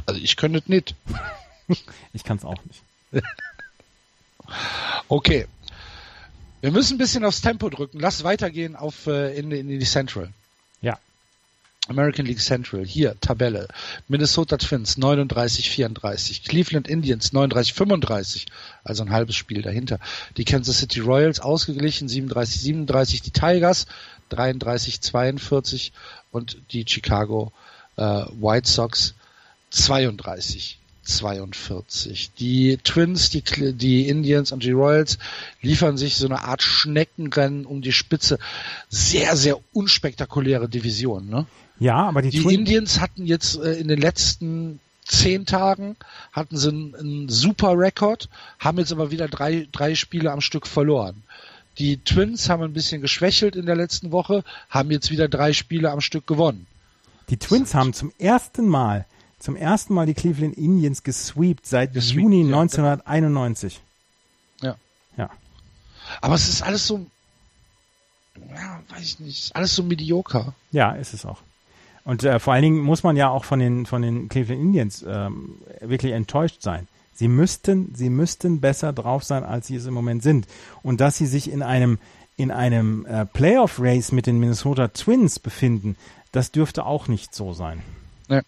Also ich könnte es nicht. ich kann es auch nicht. okay. Wir müssen ein bisschen aufs Tempo drücken. Lass weitergehen auf äh, in, in die Central. American League Central, hier, Tabelle. Minnesota Twins 39-34, Cleveland Indians 39-35, also ein halbes Spiel dahinter. Die Kansas City Royals ausgeglichen 37-37, die Tigers 33-42 und die Chicago äh, White Sox 32 42. Die Twins, die, die Indians und die Royals liefern sich so eine Art Schneckenrennen um die Spitze. Sehr, sehr unspektakuläre Division, ne? Ja, aber die, die Twin Indians hatten jetzt äh, in den letzten zehn Tagen hatten sie einen, einen super Rekord, haben jetzt aber wieder drei, drei Spiele am Stück verloren. Die Twins haben ein bisschen geschwächelt in der letzten Woche, haben jetzt wieder drei Spiele am Stück gewonnen. Die Twins haben zum ersten Mal, zum ersten Mal die Cleveland Indians gesweept seit gesweept, Juni ja, 1991. Ja. Ja. Aber es ist alles so, ja, weiß ich nicht, alles so medioker. Ja, ist es auch. Und äh, vor allen Dingen muss man ja auch von den, von den Cleveland Indians ähm, wirklich enttäuscht sein. Sie müssten, sie müssten besser drauf sein, als sie es im Moment sind. Und dass sie sich in einem, in einem äh, Playoff-Race mit den Minnesota Twins befinden, das dürfte auch nicht so sein. Ja.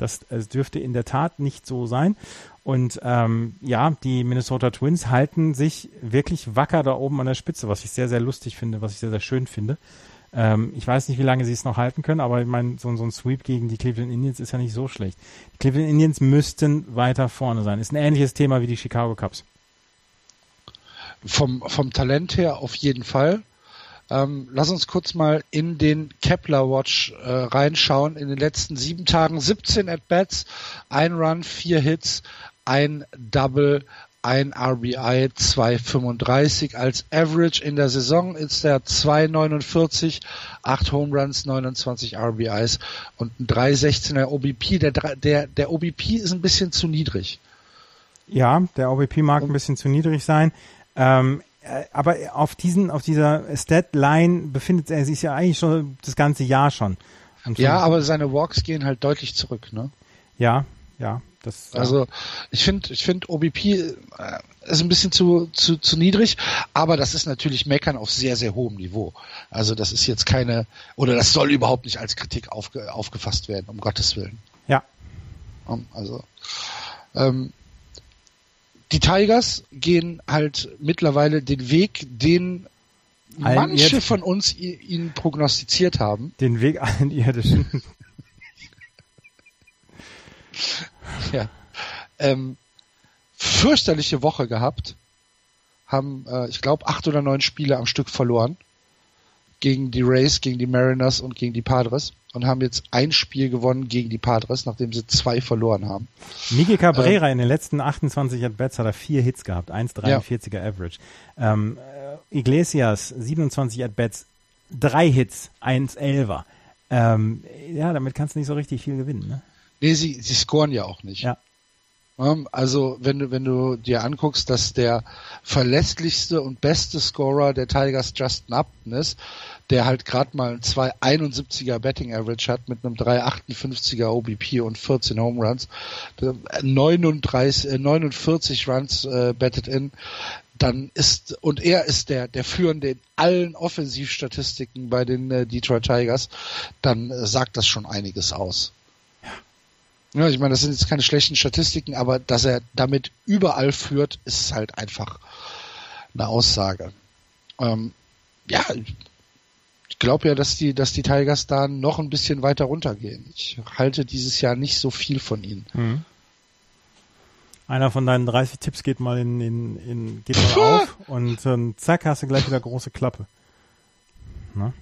Das, das dürfte in der Tat nicht so sein. Und ähm, ja, die Minnesota Twins halten sich wirklich wacker da oben an der Spitze, was ich sehr, sehr lustig finde, was ich sehr, sehr schön finde. Ähm, ich weiß nicht, wie lange sie es noch halten können, aber ich meine, so, so, ein Sweep gegen die Cleveland Indians ist ja nicht so schlecht. Die Cleveland Indians müssten weiter vorne sein. Ist ein ähnliches Thema wie die Chicago Cubs. Vom, vom Talent her auf jeden Fall. Ähm, lass uns kurz mal in den Kepler Watch äh, reinschauen. In den letzten sieben Tagen 17 At-Bats, ein Run, vier Hits, ein Double, ein RBI 2,35 als Average in der Saison ist er 2,49, 8 Home Runs, 29 RBIs und ein 3,16er OBP. Der, der, der OBP ist ein bisschen zu niedrig. Ja, der OBP mag ein bisschen zu niedrig sein. Ähm, äh, aber auf diesen, auf dieser Stat-Line befindet er sich ja eigentlich schon das ganze Jahr schon. Ja, aber seine Walks gehen halt deutlich zurück, ne? Ja, ja. Das, also ich finde, ich finde OBP äh, ist ein bisschen zu, zu, zu niedrig, aber das ist natürlich Meckern auf sehr, sehr hohem Niveau. Also das ist jetzt keine, oder das soll überhaupt nicht als Kritik aufge, aufgefasst werden, um Gottes Willen. Ja. Also ähm, die Tigers gehen halt mittlerweile den Weg, den allen manche von uns ihnen prognostiziert haben. Den Weg allen irdischen. ja. Ähm, fürchterliche Woche gehabt. Haben, äh, ich glaube, acht oder neun Spiele am Stück verloren. Gegen die Rays, gegen die Mariners und gegen die Padres. Und haben jetzt ein Spiel gewonnen gegen die Padres, nachdem sie zwei verloren haben. Miguel Cabrera ähm, in den letzten 28 At-Bats hat er vier Hits gehabt, 1,43er ja. Average. Ähm, äh, Iglesias, 27 At-Bats, drei Hits, 1,11er. Ähm, ja, damit kannst du nicht so richtig viel gewinnen, ne? Nee, sie, sie scoren ja auch nicht. Ja. Also wenn du, wenn du dir anguckst, dass der verlässlichste und beste Scorer der Tigers Justin Upton ist, der halt gerade mal ein 271er Betting Average hat mit einem 358er OBP und 14 Home Runs, 39, 49 äh, Runs äh, betted in, dann ist und er ist der der führende in allen Offensivstatistiken bei den äh, Detroit Tigers, dann äh, sagt das schon einiges aus. Ja, ich meine, das sind jetzt keine schlechten Statistiken, aber dass er damit überall führt, ist halt einfach eine Aussage. Ähm, ja, ich glaube ja, dass die, dass die Tigers da noch ein bisschen weiter runtergehen. Ich halte dieses Jahr nicht so viel von ihnen. Mhm. Einer von deinen 30 Tipps geht mal in, in, in geht mal auf und ähm, zack, hast du gleich wieder große Klappe. Na?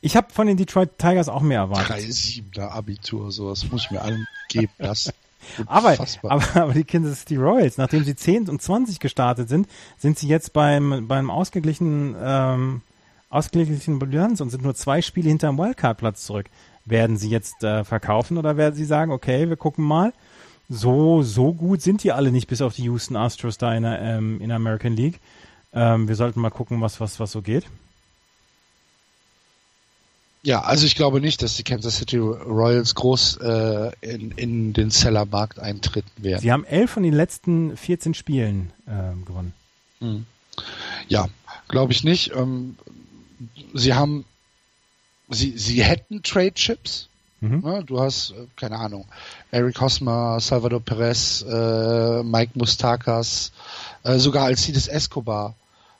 Ich habe von den Detroit Tigers auch mehr erwartet. 3-7er Abitur, sowas muss ich mir allen geben lassen. aber, aber, aber die Kansas City Royals, nachdem sie 10 und 20 gestartet sind, sind sie jetzt beim, beim ausgeglichenen, ähm, ausgeglichenen Bilanz und sind nur zwei Spiele hinter dem Wildcard-Platz zurück. Werden sie jetzt äh, verkaufen oder werden sie sagen, okay, wir gucken mal, so, so gut sind die alle nicht, bis auf die Houston Astros da in der, ähm, in der American League. Ähm, wir sollten mal gucken, was, was, was so geht. Ja, also ich glaube nicht, dass die Kansas City Royals groß äh, in, in den Sellermarkt eintreten werden. Sie haben elf von den letzten 14 Spielen äh, gewonnen. Hm. Ja, glaube ich nicht. Ähm, sie haben, sie, sie hätten Trade Chips. Mhm. Ja, du hast, äh, keine Ahnung, Eric Hosmer, Salvador Perez, äh, Mike Mustakas, äh, sogar Alcides Escobar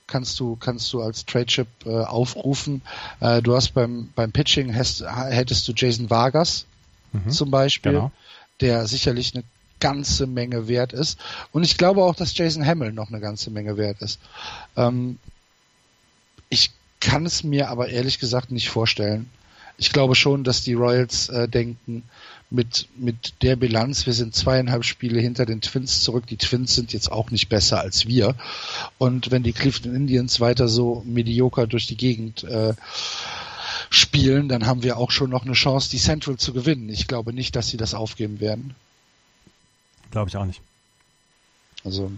kannst du kannst du als Trade Chip äh, aufrufen. Äh, du hast beim beim Pitching hast, hättest du Jason Vargas mhm, zum Beispiel, genau. der sicherlich eine ganze Menge wert ist. Und ich glaube auch, dass Jason Hamill noch eine ganze Menge wert ist. Ähm, ich kann es mir aber ehrlich gesagt nicht vorstellen. Ich glaube schon, dass die Royals äh, denken, mit, mit der Bilanz, wir sind zweieinhalb Spiele hinter den Twins zurück. Die Twins sind jetzt auch nicht besser als wir. Und wenn die Cleveland Indians weiter so medioker durch die Gegend äh, spielen, dann haben wir auch schon noch eine Chance, die Central zu gewinnen. Ich glaube nicht, dass sie das aufgeben werden. Glaube ich auch nicht. Also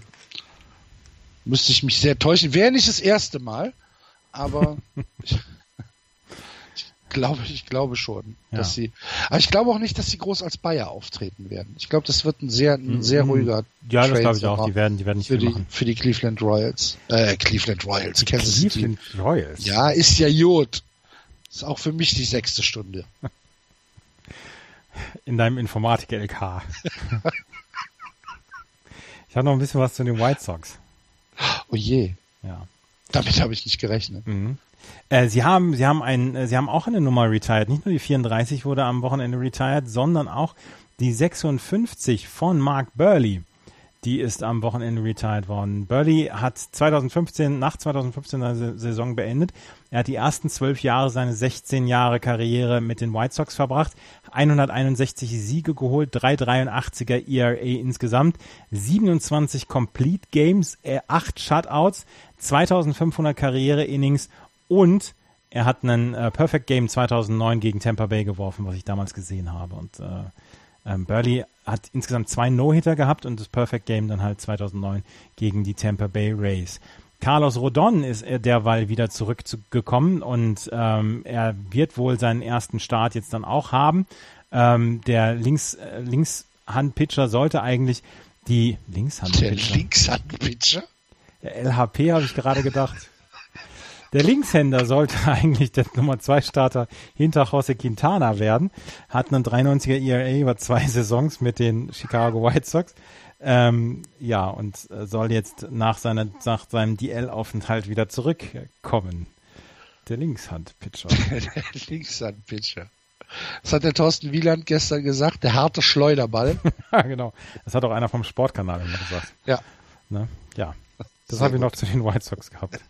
müsste ich mich sehr täuschen. Wäre nicht das erste Mal, aber glaube ich glaube schon, ja. dass sie. Aber ich glaube auch nicht, dass sie groß als Bayer auftreten werden. Ich glaube, das wird ein sehr ein mhm. sehr ruhiger. Ja, das glaube ich auch. Die werden die werden nicht für die machen. für die Cleveland Royals. Äh, Cleveland Royals. Die Cleveland City. Royals. Ja, ist ja Jod. Ist auch für mich die sechste Stunde. In deinem Informatik-LK. ich habe noch ein bisschen was zu den White Sox. Oh je. Ja. Damit habe ich nicht gerechnet. Mhm. Äh, sie haben, sie haben ein, äh, sie haben auch eine Nummer retired. Nicht nur die 34 wurde am Wochenende retired, sondern auch die 56 von Mark Burley. Die ist am Wochenende retired worden. Burley hat 2015, nach 2015 seine Saison beendet. Er hat die ersten zwölf Jahre seine 16 Jahre Karriere mit den White Sox verbracht. 161 Siege geholt, 383er ERA insgesamt, 27 Complete Games, 8 äh, Shutouts, 2500 Karriere-Innings und er hat einen äh, Perfect Game 2009 gegen Tampa Bay geworfen, was ich damals gesehen habe. Und äh, ähm, Burley hat insgesamt zwei No-Hitter gehabt und das Perfect Game dann halt 2009 gegen die Tampa Bay Rays. Carlos Rodon ist derweil wieder zurückgekommen und ähm, er wird wohl seinen ersten Start jetzt dann auch haben. Ähm, der Links, äh, Linkshand-Pitcher sollte eigentlich die Linkshand-Pitcher. Der Linkshand-Pitcher? Der LHP habe ich gerade gedacht. Der Linkshänder sollte eigentlich der Nummer 2 Starter hinter Jose Quintana werden. Hat einen 93er ERA über zwei Saisons mit den Chicago White Sox. Ähm, ja, und äh, soll jetzt nach, seiner, nach seinem DL-Aufenthalt wieder zurückkommen. Der Linkshand-Pitcher. der Linkshand-Pitcher. Das hat der Thorsten Wieland gestern gesagt, der harte Schleuderball. ja, genau. Das hat auch einer vom Sportkanal immer gesagt. Ja. Ne? Ja. Das habe ich noch zu den White Sox gehabt.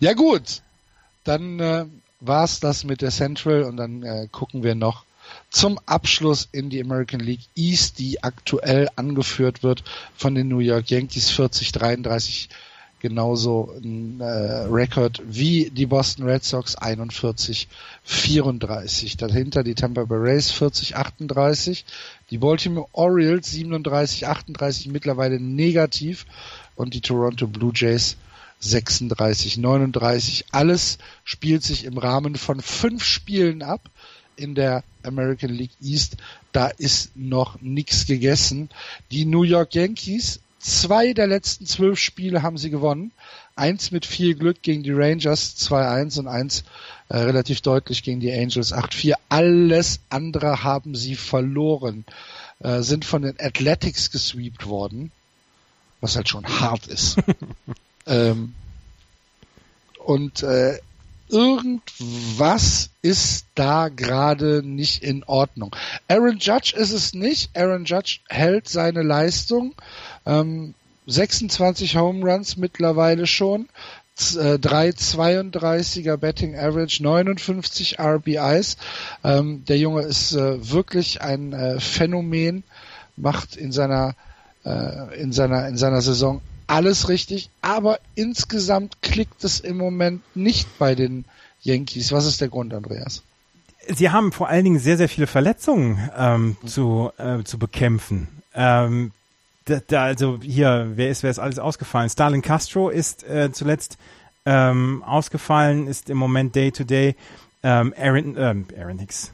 Ja gut, dann äh, war's das mit der Central und dann äh, gucken wir noch zum Abschluss in die American League East, die aktuell angeführt wird von den New York Yankees. 40-33 genauso ein äh, Rekord wie die Boston Red Sox. 41-34. Dahinter die Tampa Bay Rays. 40-38, die Baltimore Orioles. 37-38 mittlerweile negativ. Und die Toronto Blue Jays 36, 39. Alles spielt sich im Rahmen von fünf Spielen ab in der American League East. Da ist noch nichts gegessen. Die New York Yankees, zwei der letzten zwölf Spiele haben sie gewonnen. Eins mit viel Glück gegen die Rangers 2-1 und eins äh, relativ deutlich gegen die Angels 8-4. Alles andere haben sie verloren, äh, sind von den Athletics gesweept worden, was halt schon hart ist. Ähm, und äh, irgendwas ist da gerade nicht in Ordnung. Aaron Judge ist es nicht. Aaron Judge hält seine Leistung. Ähm, 26 Home Runs mittlerweile schon. 3,32er äh, Betting Average, 59 RBIs. Ähm, der Junge ist äh, wirklich ein äh, Phänomen, macht in seiner äh, in seiner in seiner Saison alles richtig, aber insgesamt klickt es im Moment nicht bei den Yankees. Was ist der Grund, Andreas? Sie haben vor allen Dingen sehr, sehr viele Verletzungen ähm, zu, äh, zu bekämpfen. Ähm, da, da, also hier, wer ist, wer ist alles ausgefallen? Stalin Castro ist äh, zuletzt ähm, ausgefallen, ist im Moment Day to Day. Ähm, Aaron, ähm, Aaron Hicks.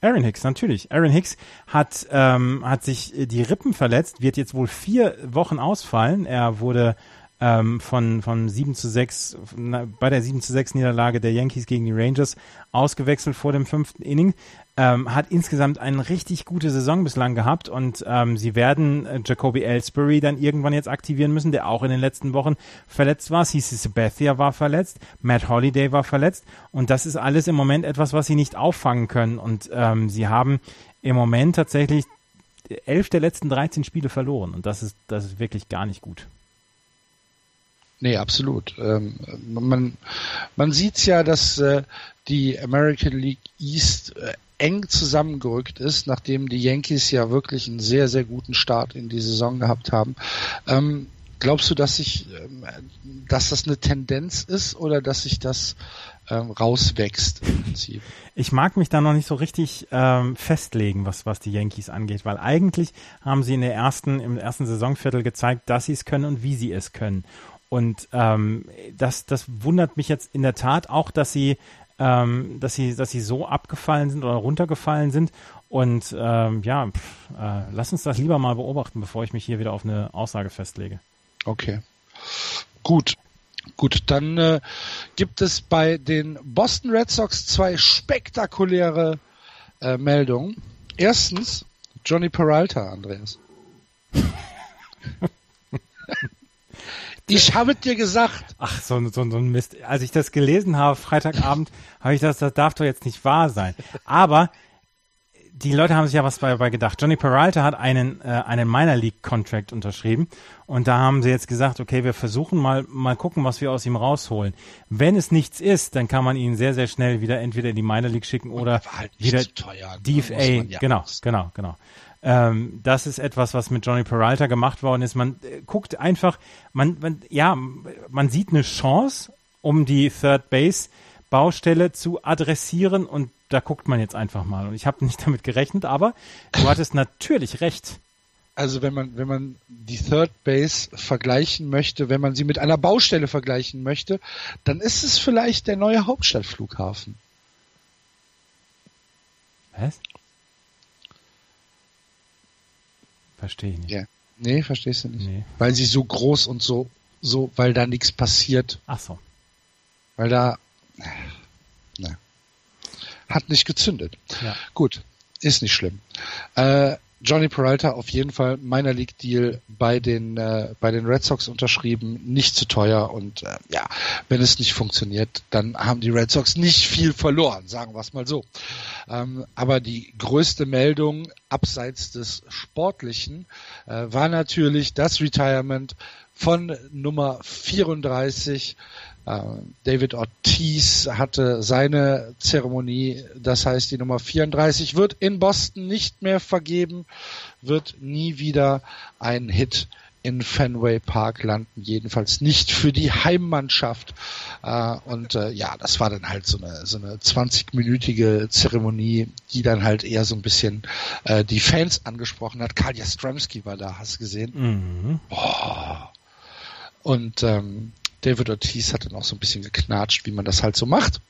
Aaron Hicks, natürlich. Aaron Hicks hat, ähm, hat sich die Rippen verletzt, wird jetzt wohl vier Wochen ausfallen. Er wurde ähm, von, von 7 zu 6, bei der 7 zu 6 Niederlage der Yankees gegen die Rangers ausgewechselt vor dem fünften Inning. Ähm, hat insgesamt eine richtig gute Saison bislang gehabt und ähm, sie werden äh, Jacoby Ellsbury dann irgendwann jetzt aktivieren müssen, der auch in den letzten Wochen verletzt war. CC Sabathia war verletzt, Matt Holiday war verletzt und das ist alles im Moment etwas, was sie nicht auffangen können und ähm, sie haben im Moment tatsächlich elf der letzten 13 Spiele verloren und das ist, das ist wirklich gar nicht gut. Nee, absolut. Ähm, man man sieht ja, dass äh, die American League East äh, eng zusammengerückt ist, nachdem die Yankees ja wirklich einen sehr, sehr guten Start in die Saison gehabt haben. Ähm, glaubst du, dass sich, ähm, dass das eine Tendenz ist oder dass sich das ähm, rauswächst im Prinzip? Ich mag mich da noch nicht so richtig ähm, festlegen, was, was die Yankees angeht, weil eigentlich haben sie in der ersten, im ersten Saisonviertel gezeigt, dass sie es können und wie sie es können. Und ähm, das, das wundert mich jetzt in der Tat auch, dass sie, ähm, dass sie, dass sie so abgefallen sind oder runtergefallen sind. Und ähm, ja, pff, äh, lass uns das lieber mal beobachten, bevor ich mich hier wieder auf eine Aussage festlege. Okay. Gut. Gut, dann äh, gibt es bei den Boston Red Sox zwei spektakuläre äh, Meldungen. Erstens, Johnny Peralta, Andreas. Ich habe dir gesagt. Ach, so, so, so ein Mist. Als ich das gelesen habe, Freitagabend, habe ich das, das darf doch jetzt nicht wahr sein. Aber die Leute haben sich ja was dabei gedacht. Johnny Peralta hat einen, äh, einen Minor League Contract unterschrieben und da haben sie jetzt gesagt, okay, wir versuchen mal, mal gucken, was wir aus ihm rausholen. Wenn es nichts ist, dann kann man ihn sehr, sehr schnell wieder entweder in die Minor League schicken oder halt wieder teuer, DFA. Ja genau, genau, genau. Ähm, das ist etwas, was mit Johnny Peralta gemacht worden ist. Man äh, guckt einfach, man, man, ja, man sieht eine Chance, um die Third Base Baustelle zu adressieren und da guckt man jetzt einfach mal. Und ich habe nicht damit gerechnet, aber du hattest natürlich recht. Also wenn man, wenn man die Third Base vergleichen möchte, wenn man sie mit einer Baustelle vergleichen möchte, dann ist es vielleicht der neue Hauptstadtflughafen. Was? Verstehe ich nicht. Ja. Nee, verstehst du nicht. Nee. Weil sie so groß und so, so, weil da nichts passiert. Ach so. Weil da, na, hat nicht gezündet. Ja. Gut, ist nicht schlimm. Äh, Johnny Peralta auf jeden Fall meiner League Deal bei den äh, bei den Red Sox unterschrieben, nicht zu teuer und äh, ja, wenn es nicht funktioniert, dann haben die Red Sox nicht viel verloren, sagen wir es mal so. Ähm, aber die größte Meldung abseits des Sportlichen äh, war natürlich das Retirement von Nummer 34 äh, David Ortiz hatte seine Zeremonie, das heißt die Nummer 34 wird in Boston nicht mehr vergeben, wird nie wieder ein Hit in Fenway Park landen, jedenfalls nicht für die Heimmannschaft. Äh, und äh, ja, das war dann halt so eine, so eine 20-minütige Zeremonie, die dann halt eher so ein bisschen die Fans angesprochen hat. Karl Jastrzemski war da, hast du gesehen? Mhm. Boah. Und ähm, David Ortiz hat dann auch so ein bisschen geknatscht, wie man das halt so macht.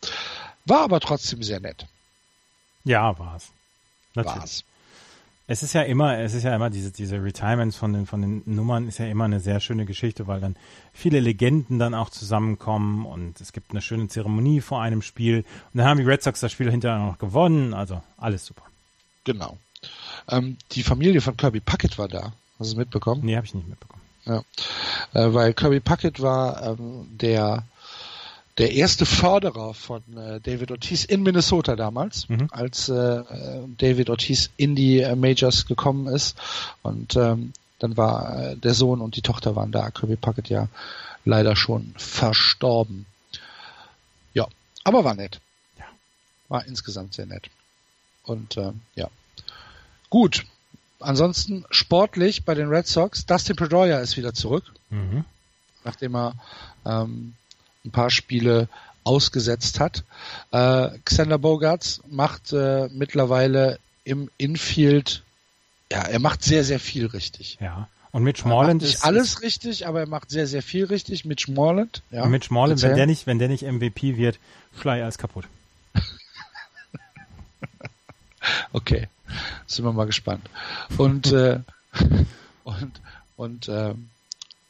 War aber trotzdem sehr nett. Ja, war's. Natürlich. War's. Es ist ja immer, es ist ja immer diese, diese Retirements von den, von den Nummern ist ja immer eine sehr schöne Geschichte, weil dann viele Legenden dann auch zusammenkommen und es gibt eine schöne Zeremonie vor einem Spiel. Und dann haben die Red Sox das Spiel hinterher noch gewonnen, also alles super. Genau. Ähm, die Familie von Kirby Puckett war da. Hast du es mitbekommen? Nee, habe ich nicht mitbekommen. Ja. Äh, weil Kirby Puckett war ähm, der der erste Förderer von äh, David Ortiz in Minnesota damals, mhm. als äh, David Ortiz in die äh, Majors gekommen ist. Und ähm, dann war äh, der Sohn und die Tochter waren da. Kirby Puckett ja leider schon verstorben. Ja, aber war nett. Ja. War insgesamt sehr nett. Und äh, ja. Gut. Ansonsten sportlich bei den Red Sox, Dustin Pedroia ist wieder zurück. Mhm. Nachdem er ähm, ein paar Spiele ausgesetzt hat. Äh, Xander Bogarts macht äh, mittlerweile im Infield, ja, er macht sehr, sehr viel richtig. Ja. Und Mitch Moreland ist alles richtig, aber er macht sehr, sehr viel richtig. Mitch Moreland, ja. Und Mitch Moreland, wenn der nicht, wenn der nicht MVP wird, fly alles kaputt. okay, sind wir mal gespannt. Und äh, und und äh,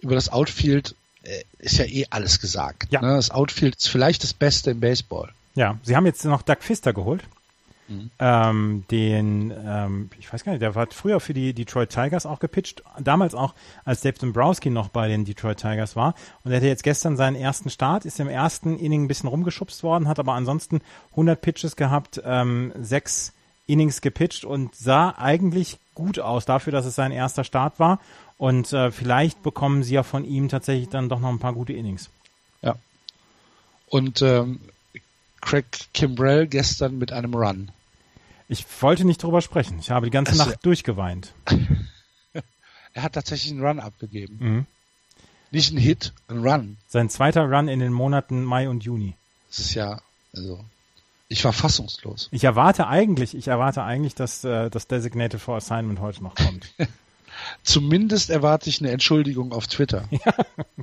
über das Outfield äh, ist ja eh alles gesagt. Ja. Ne? Das Outfield ist vielleicht das Beste im Baseball. Ja, sie haben jetzt noch Doug Pfister geholt. Mhm. Ähm, den, ähm, ich weiß gar nicht, der hat früher für die Detroit Tigers auch gepitcht, damals auch, als Dave Dombrowski noch bei den Detroit Tigers war. Und er hatte jetzt gestern seinen ersten Start, ist im ersten Inning ein bisschen rumgeschubst worden, hat aber ansonsten 100 Pitches gehabt, ähm, sechs Innings gepitcht und sah eigentlich gut aus dafür, dass es sein erster Start war. Und äh, vielleicht bekommen sie ja von ihm tatsächlich dann doch noch ein paar gute Innings. Ja. Und ähm, Craig Kimbrell gestern mit einem Run. Ich wollte nicht drüber sprechen. Ich habe die ganze also, Nacht durchgeweint. er hat tatsächlich einen Run abgegeben. Mhm. Nicht ein Hit, ein Run. Sein zweiter Run in den Monaten Mai und Juni. Das ist ja, also, ich war fassungslos. Ich erwarte eigentlich, ich erwarte eigentlich, dass äh, das Designated for Assignment heute noch kommt. Zumindest erwarte ich eine Entschuldigung auf Twitter ja.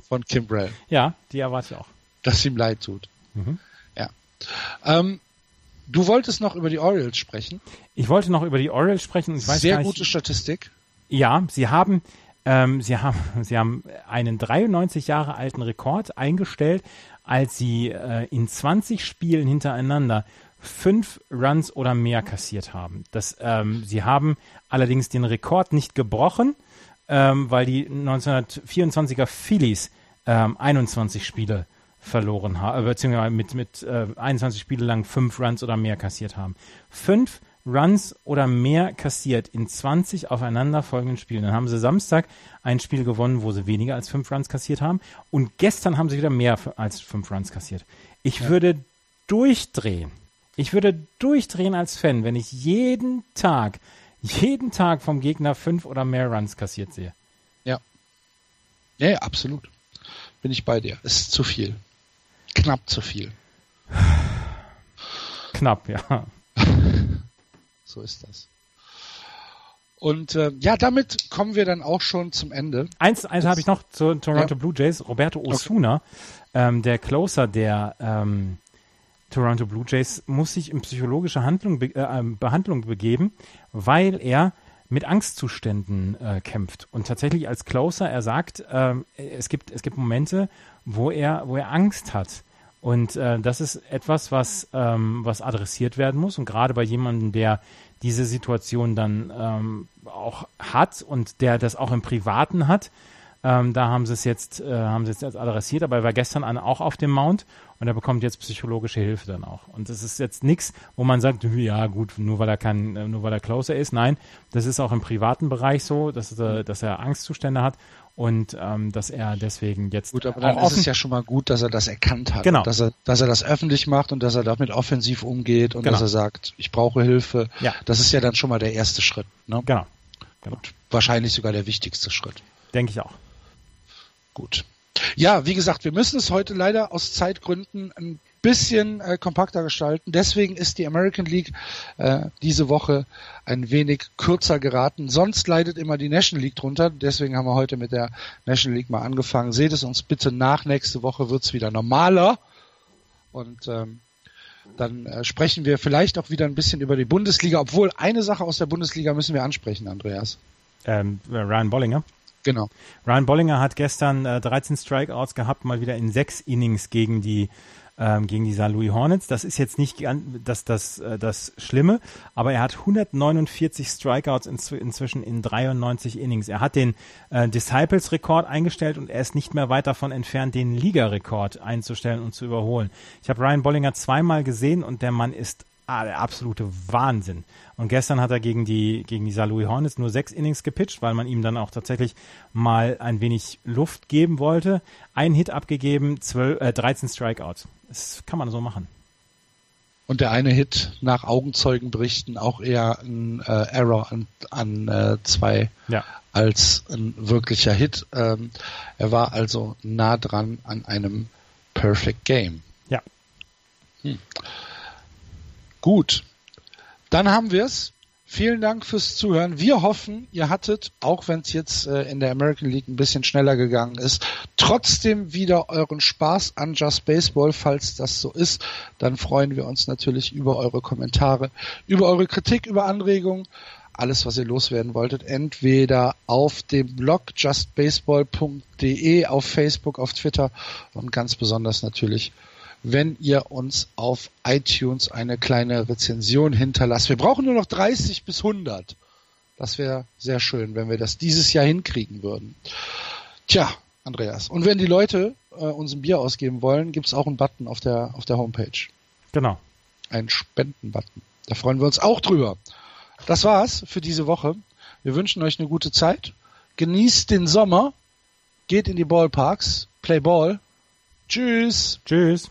von Kimbrell. Ja, die erwarte ich auch. Dass ihm leid tut. Mhm. Ja. Ähm, du wolltest noch über die Orioles sprechen. Ich wollte noch über die Orioles sprechen. Ich weiß Sehr nicht, gute Statistik. Ja, sie haben, ähm, sie haben, sie haben einen 93 Jahre alten Rekord eingestellt, als sie äh, in 20 Spielen hintereinander fünf Runs oder mehr kassiert haben. Das, ähm, sie haben allerdings den Rekord nicht gebrochen, ähm, weil die 1924er Phillies ähm, 21 Spiele verloren haben, äh, beziehungsweise mit, mit äh, 21 Spiele lang fünf Runs oder mehr kassiert haben. Fünf Runs oder mehr kassiert in 20 aufeinanderfolgenden Spielen. Dann haben sie Samstag ein Spiel gewonnen, wo sie weniger als fünf Runs kassiert haben. Und gestern haben sie wieder mehr als fünf Runs kassiert. Ich ja. würde durchdrehen, ich würde durchdrehen als Fan, wenn ich jeden Tag, jeden Tag vom Gegner fünf oder mehr Runs kassiert sehe. Ja. Ja, ja absolut. Bin ich bei dir. Ist zu viel. Knapp zu viel. Knapp, ja. So ist das. Und äh, ja, damit kommen wir dann auch schon zum Ende. Eins, eins habe ich noch zu Toronto ja. Blue Jays. Roberto Osuna, okay. ähm, der Closer der ähm, Toronto Blue Jays muss sich in psychologische Handlung, äh, ähm, Behandlung begeben, weil er mit Angstzuständen äh, kämpft. Und tatsächlich als Closer, er sagt, äh, es, gibt, es gibt Momente, wo er, wo er Angst hat. Und äh, das ist etwas, was, ähm, was adressiert werden muss. Und gerade bei jemandem, der diese Situation dann ähm, auch hat und der das auch im Privaten hat, ähm, da haben sie es jetzt, äh, haben sie es jetzt adressiert, aber er war gestern auch auf dem Mount und er bekommt jetzt psychologische Hilfe dann auch. Und das ist jetzt nichts, wo man sagt, ja gut, nur weil er äh, nur weil er closer ist. Nein, das ist auch im privaten Bereich so, dass, er, dass er Angstzustände hat und ähm, dass er deswegen jetzt gut, aber dann ist es ja schon mal gut, dass er das erkannt hat, genau. dass er, dass er das öffentlich macht und dass er damit offensiv umgeht und genau. dass er sagt, ich brauche Hilfe. Ja. Das ist ja dann schon mal der erste Schritt. Ne? Genau. genau. Und wahrscheinlich sogar der wichtigste Schritt. Denke ich auch. Gut. Ja, wie gesagt, wir müssen es heute leider aus Zeitgründen ein bisschen äh, kompakter gestalten. Deswegen ist die American League äh, diese Woche ein wenig kürzer geraten. Sonst leidet immer die National League drunter. Deswegen haben wir heute mit der National League mal angefangen. Seht es uns bitte nach. Nächste Woche wird's wieder normaler. Und ähm, dann äh, sprechen wir vielleicht auch wieder ein bisschen über die Bundesliga. Obwohl eine Sache aus der Bundesliga müssen wir ansprechen, Andreas. Ähm, Ryan Bollinger. Genau. Ryan Bollinger hat gestern äh, 13 Strikeouts gehabt, mal wieder in sechs Innings gegen die ähm, gegen die St. Louis Hornets. Das ist jetzt nicht das, das, äh, das Schlimme, aber er hat 149 Strikeouts in, inzwischen in 93 Innings. Er hat den äh, Disciples-Rekord eingestellt und er ist nicht mehr weit davon entfernt, den Liga-Rekord einzustellen und zu überholen. Ich habe Ryan Bollinger zweimal gesehen und der Mann ist ah, der absolute Wahnsinn. Und gestern hat er gegen die, gegen die St. Louis Hornets nur sechs Innings gepitcht, weil man ihm dann auch tatsächlich mal ein wenig Luft geben wollte. Ein Hit abgegeben, 12, äh, 13 Strikeouts. Das kann man so machen. Und der eine Hit nach Augenzeugenberichten auch eher ein äh, Error an, an äh, zwei ja. als ein wirklicher Hit. Ähm, er war also nah dran an einem Perfect Game. Ja. Hm. Gut, dann haben wir es. Vielen Dank fürs Zuhören. Wir hoffen, ihr hattet, auch wenn es jetzt äh, in der American League ein bisschen schneller gegangen ist, trotzdem wieder euren Spaß an Just Baseball. Falls das so ist, dann freuen wir uns natürlich über eure Kommentare, über eure Kritik, über Anregungen, alles, was ihr loswerden wolltet. Entweder auf dem Blog justbaseball.de, auf Facebook, auf Twitter und ganz besonders natürlich wenn ihr uns auf iTunes eine kleine Rezension hinterlasst. Wir brauchen nur noch 30 bis 100. Das wäre sehr schön, wenn wir das dieses Jahr hinkriegen würden. Tja, Andreas. Und wenn die Leute äh, uns ein Bier ausgeben wollen, gibt es auch einen Button auf der, auf der Homepage. Genau. Ein Spenden-Button. Da freuen wir uns auch drüber. Das war's für diese Woche. Wir wünschen euch eine gute Zeit. Genießt den Sommer. Geht in die Ballparks. Play Ball. Tschüss. Tschüss.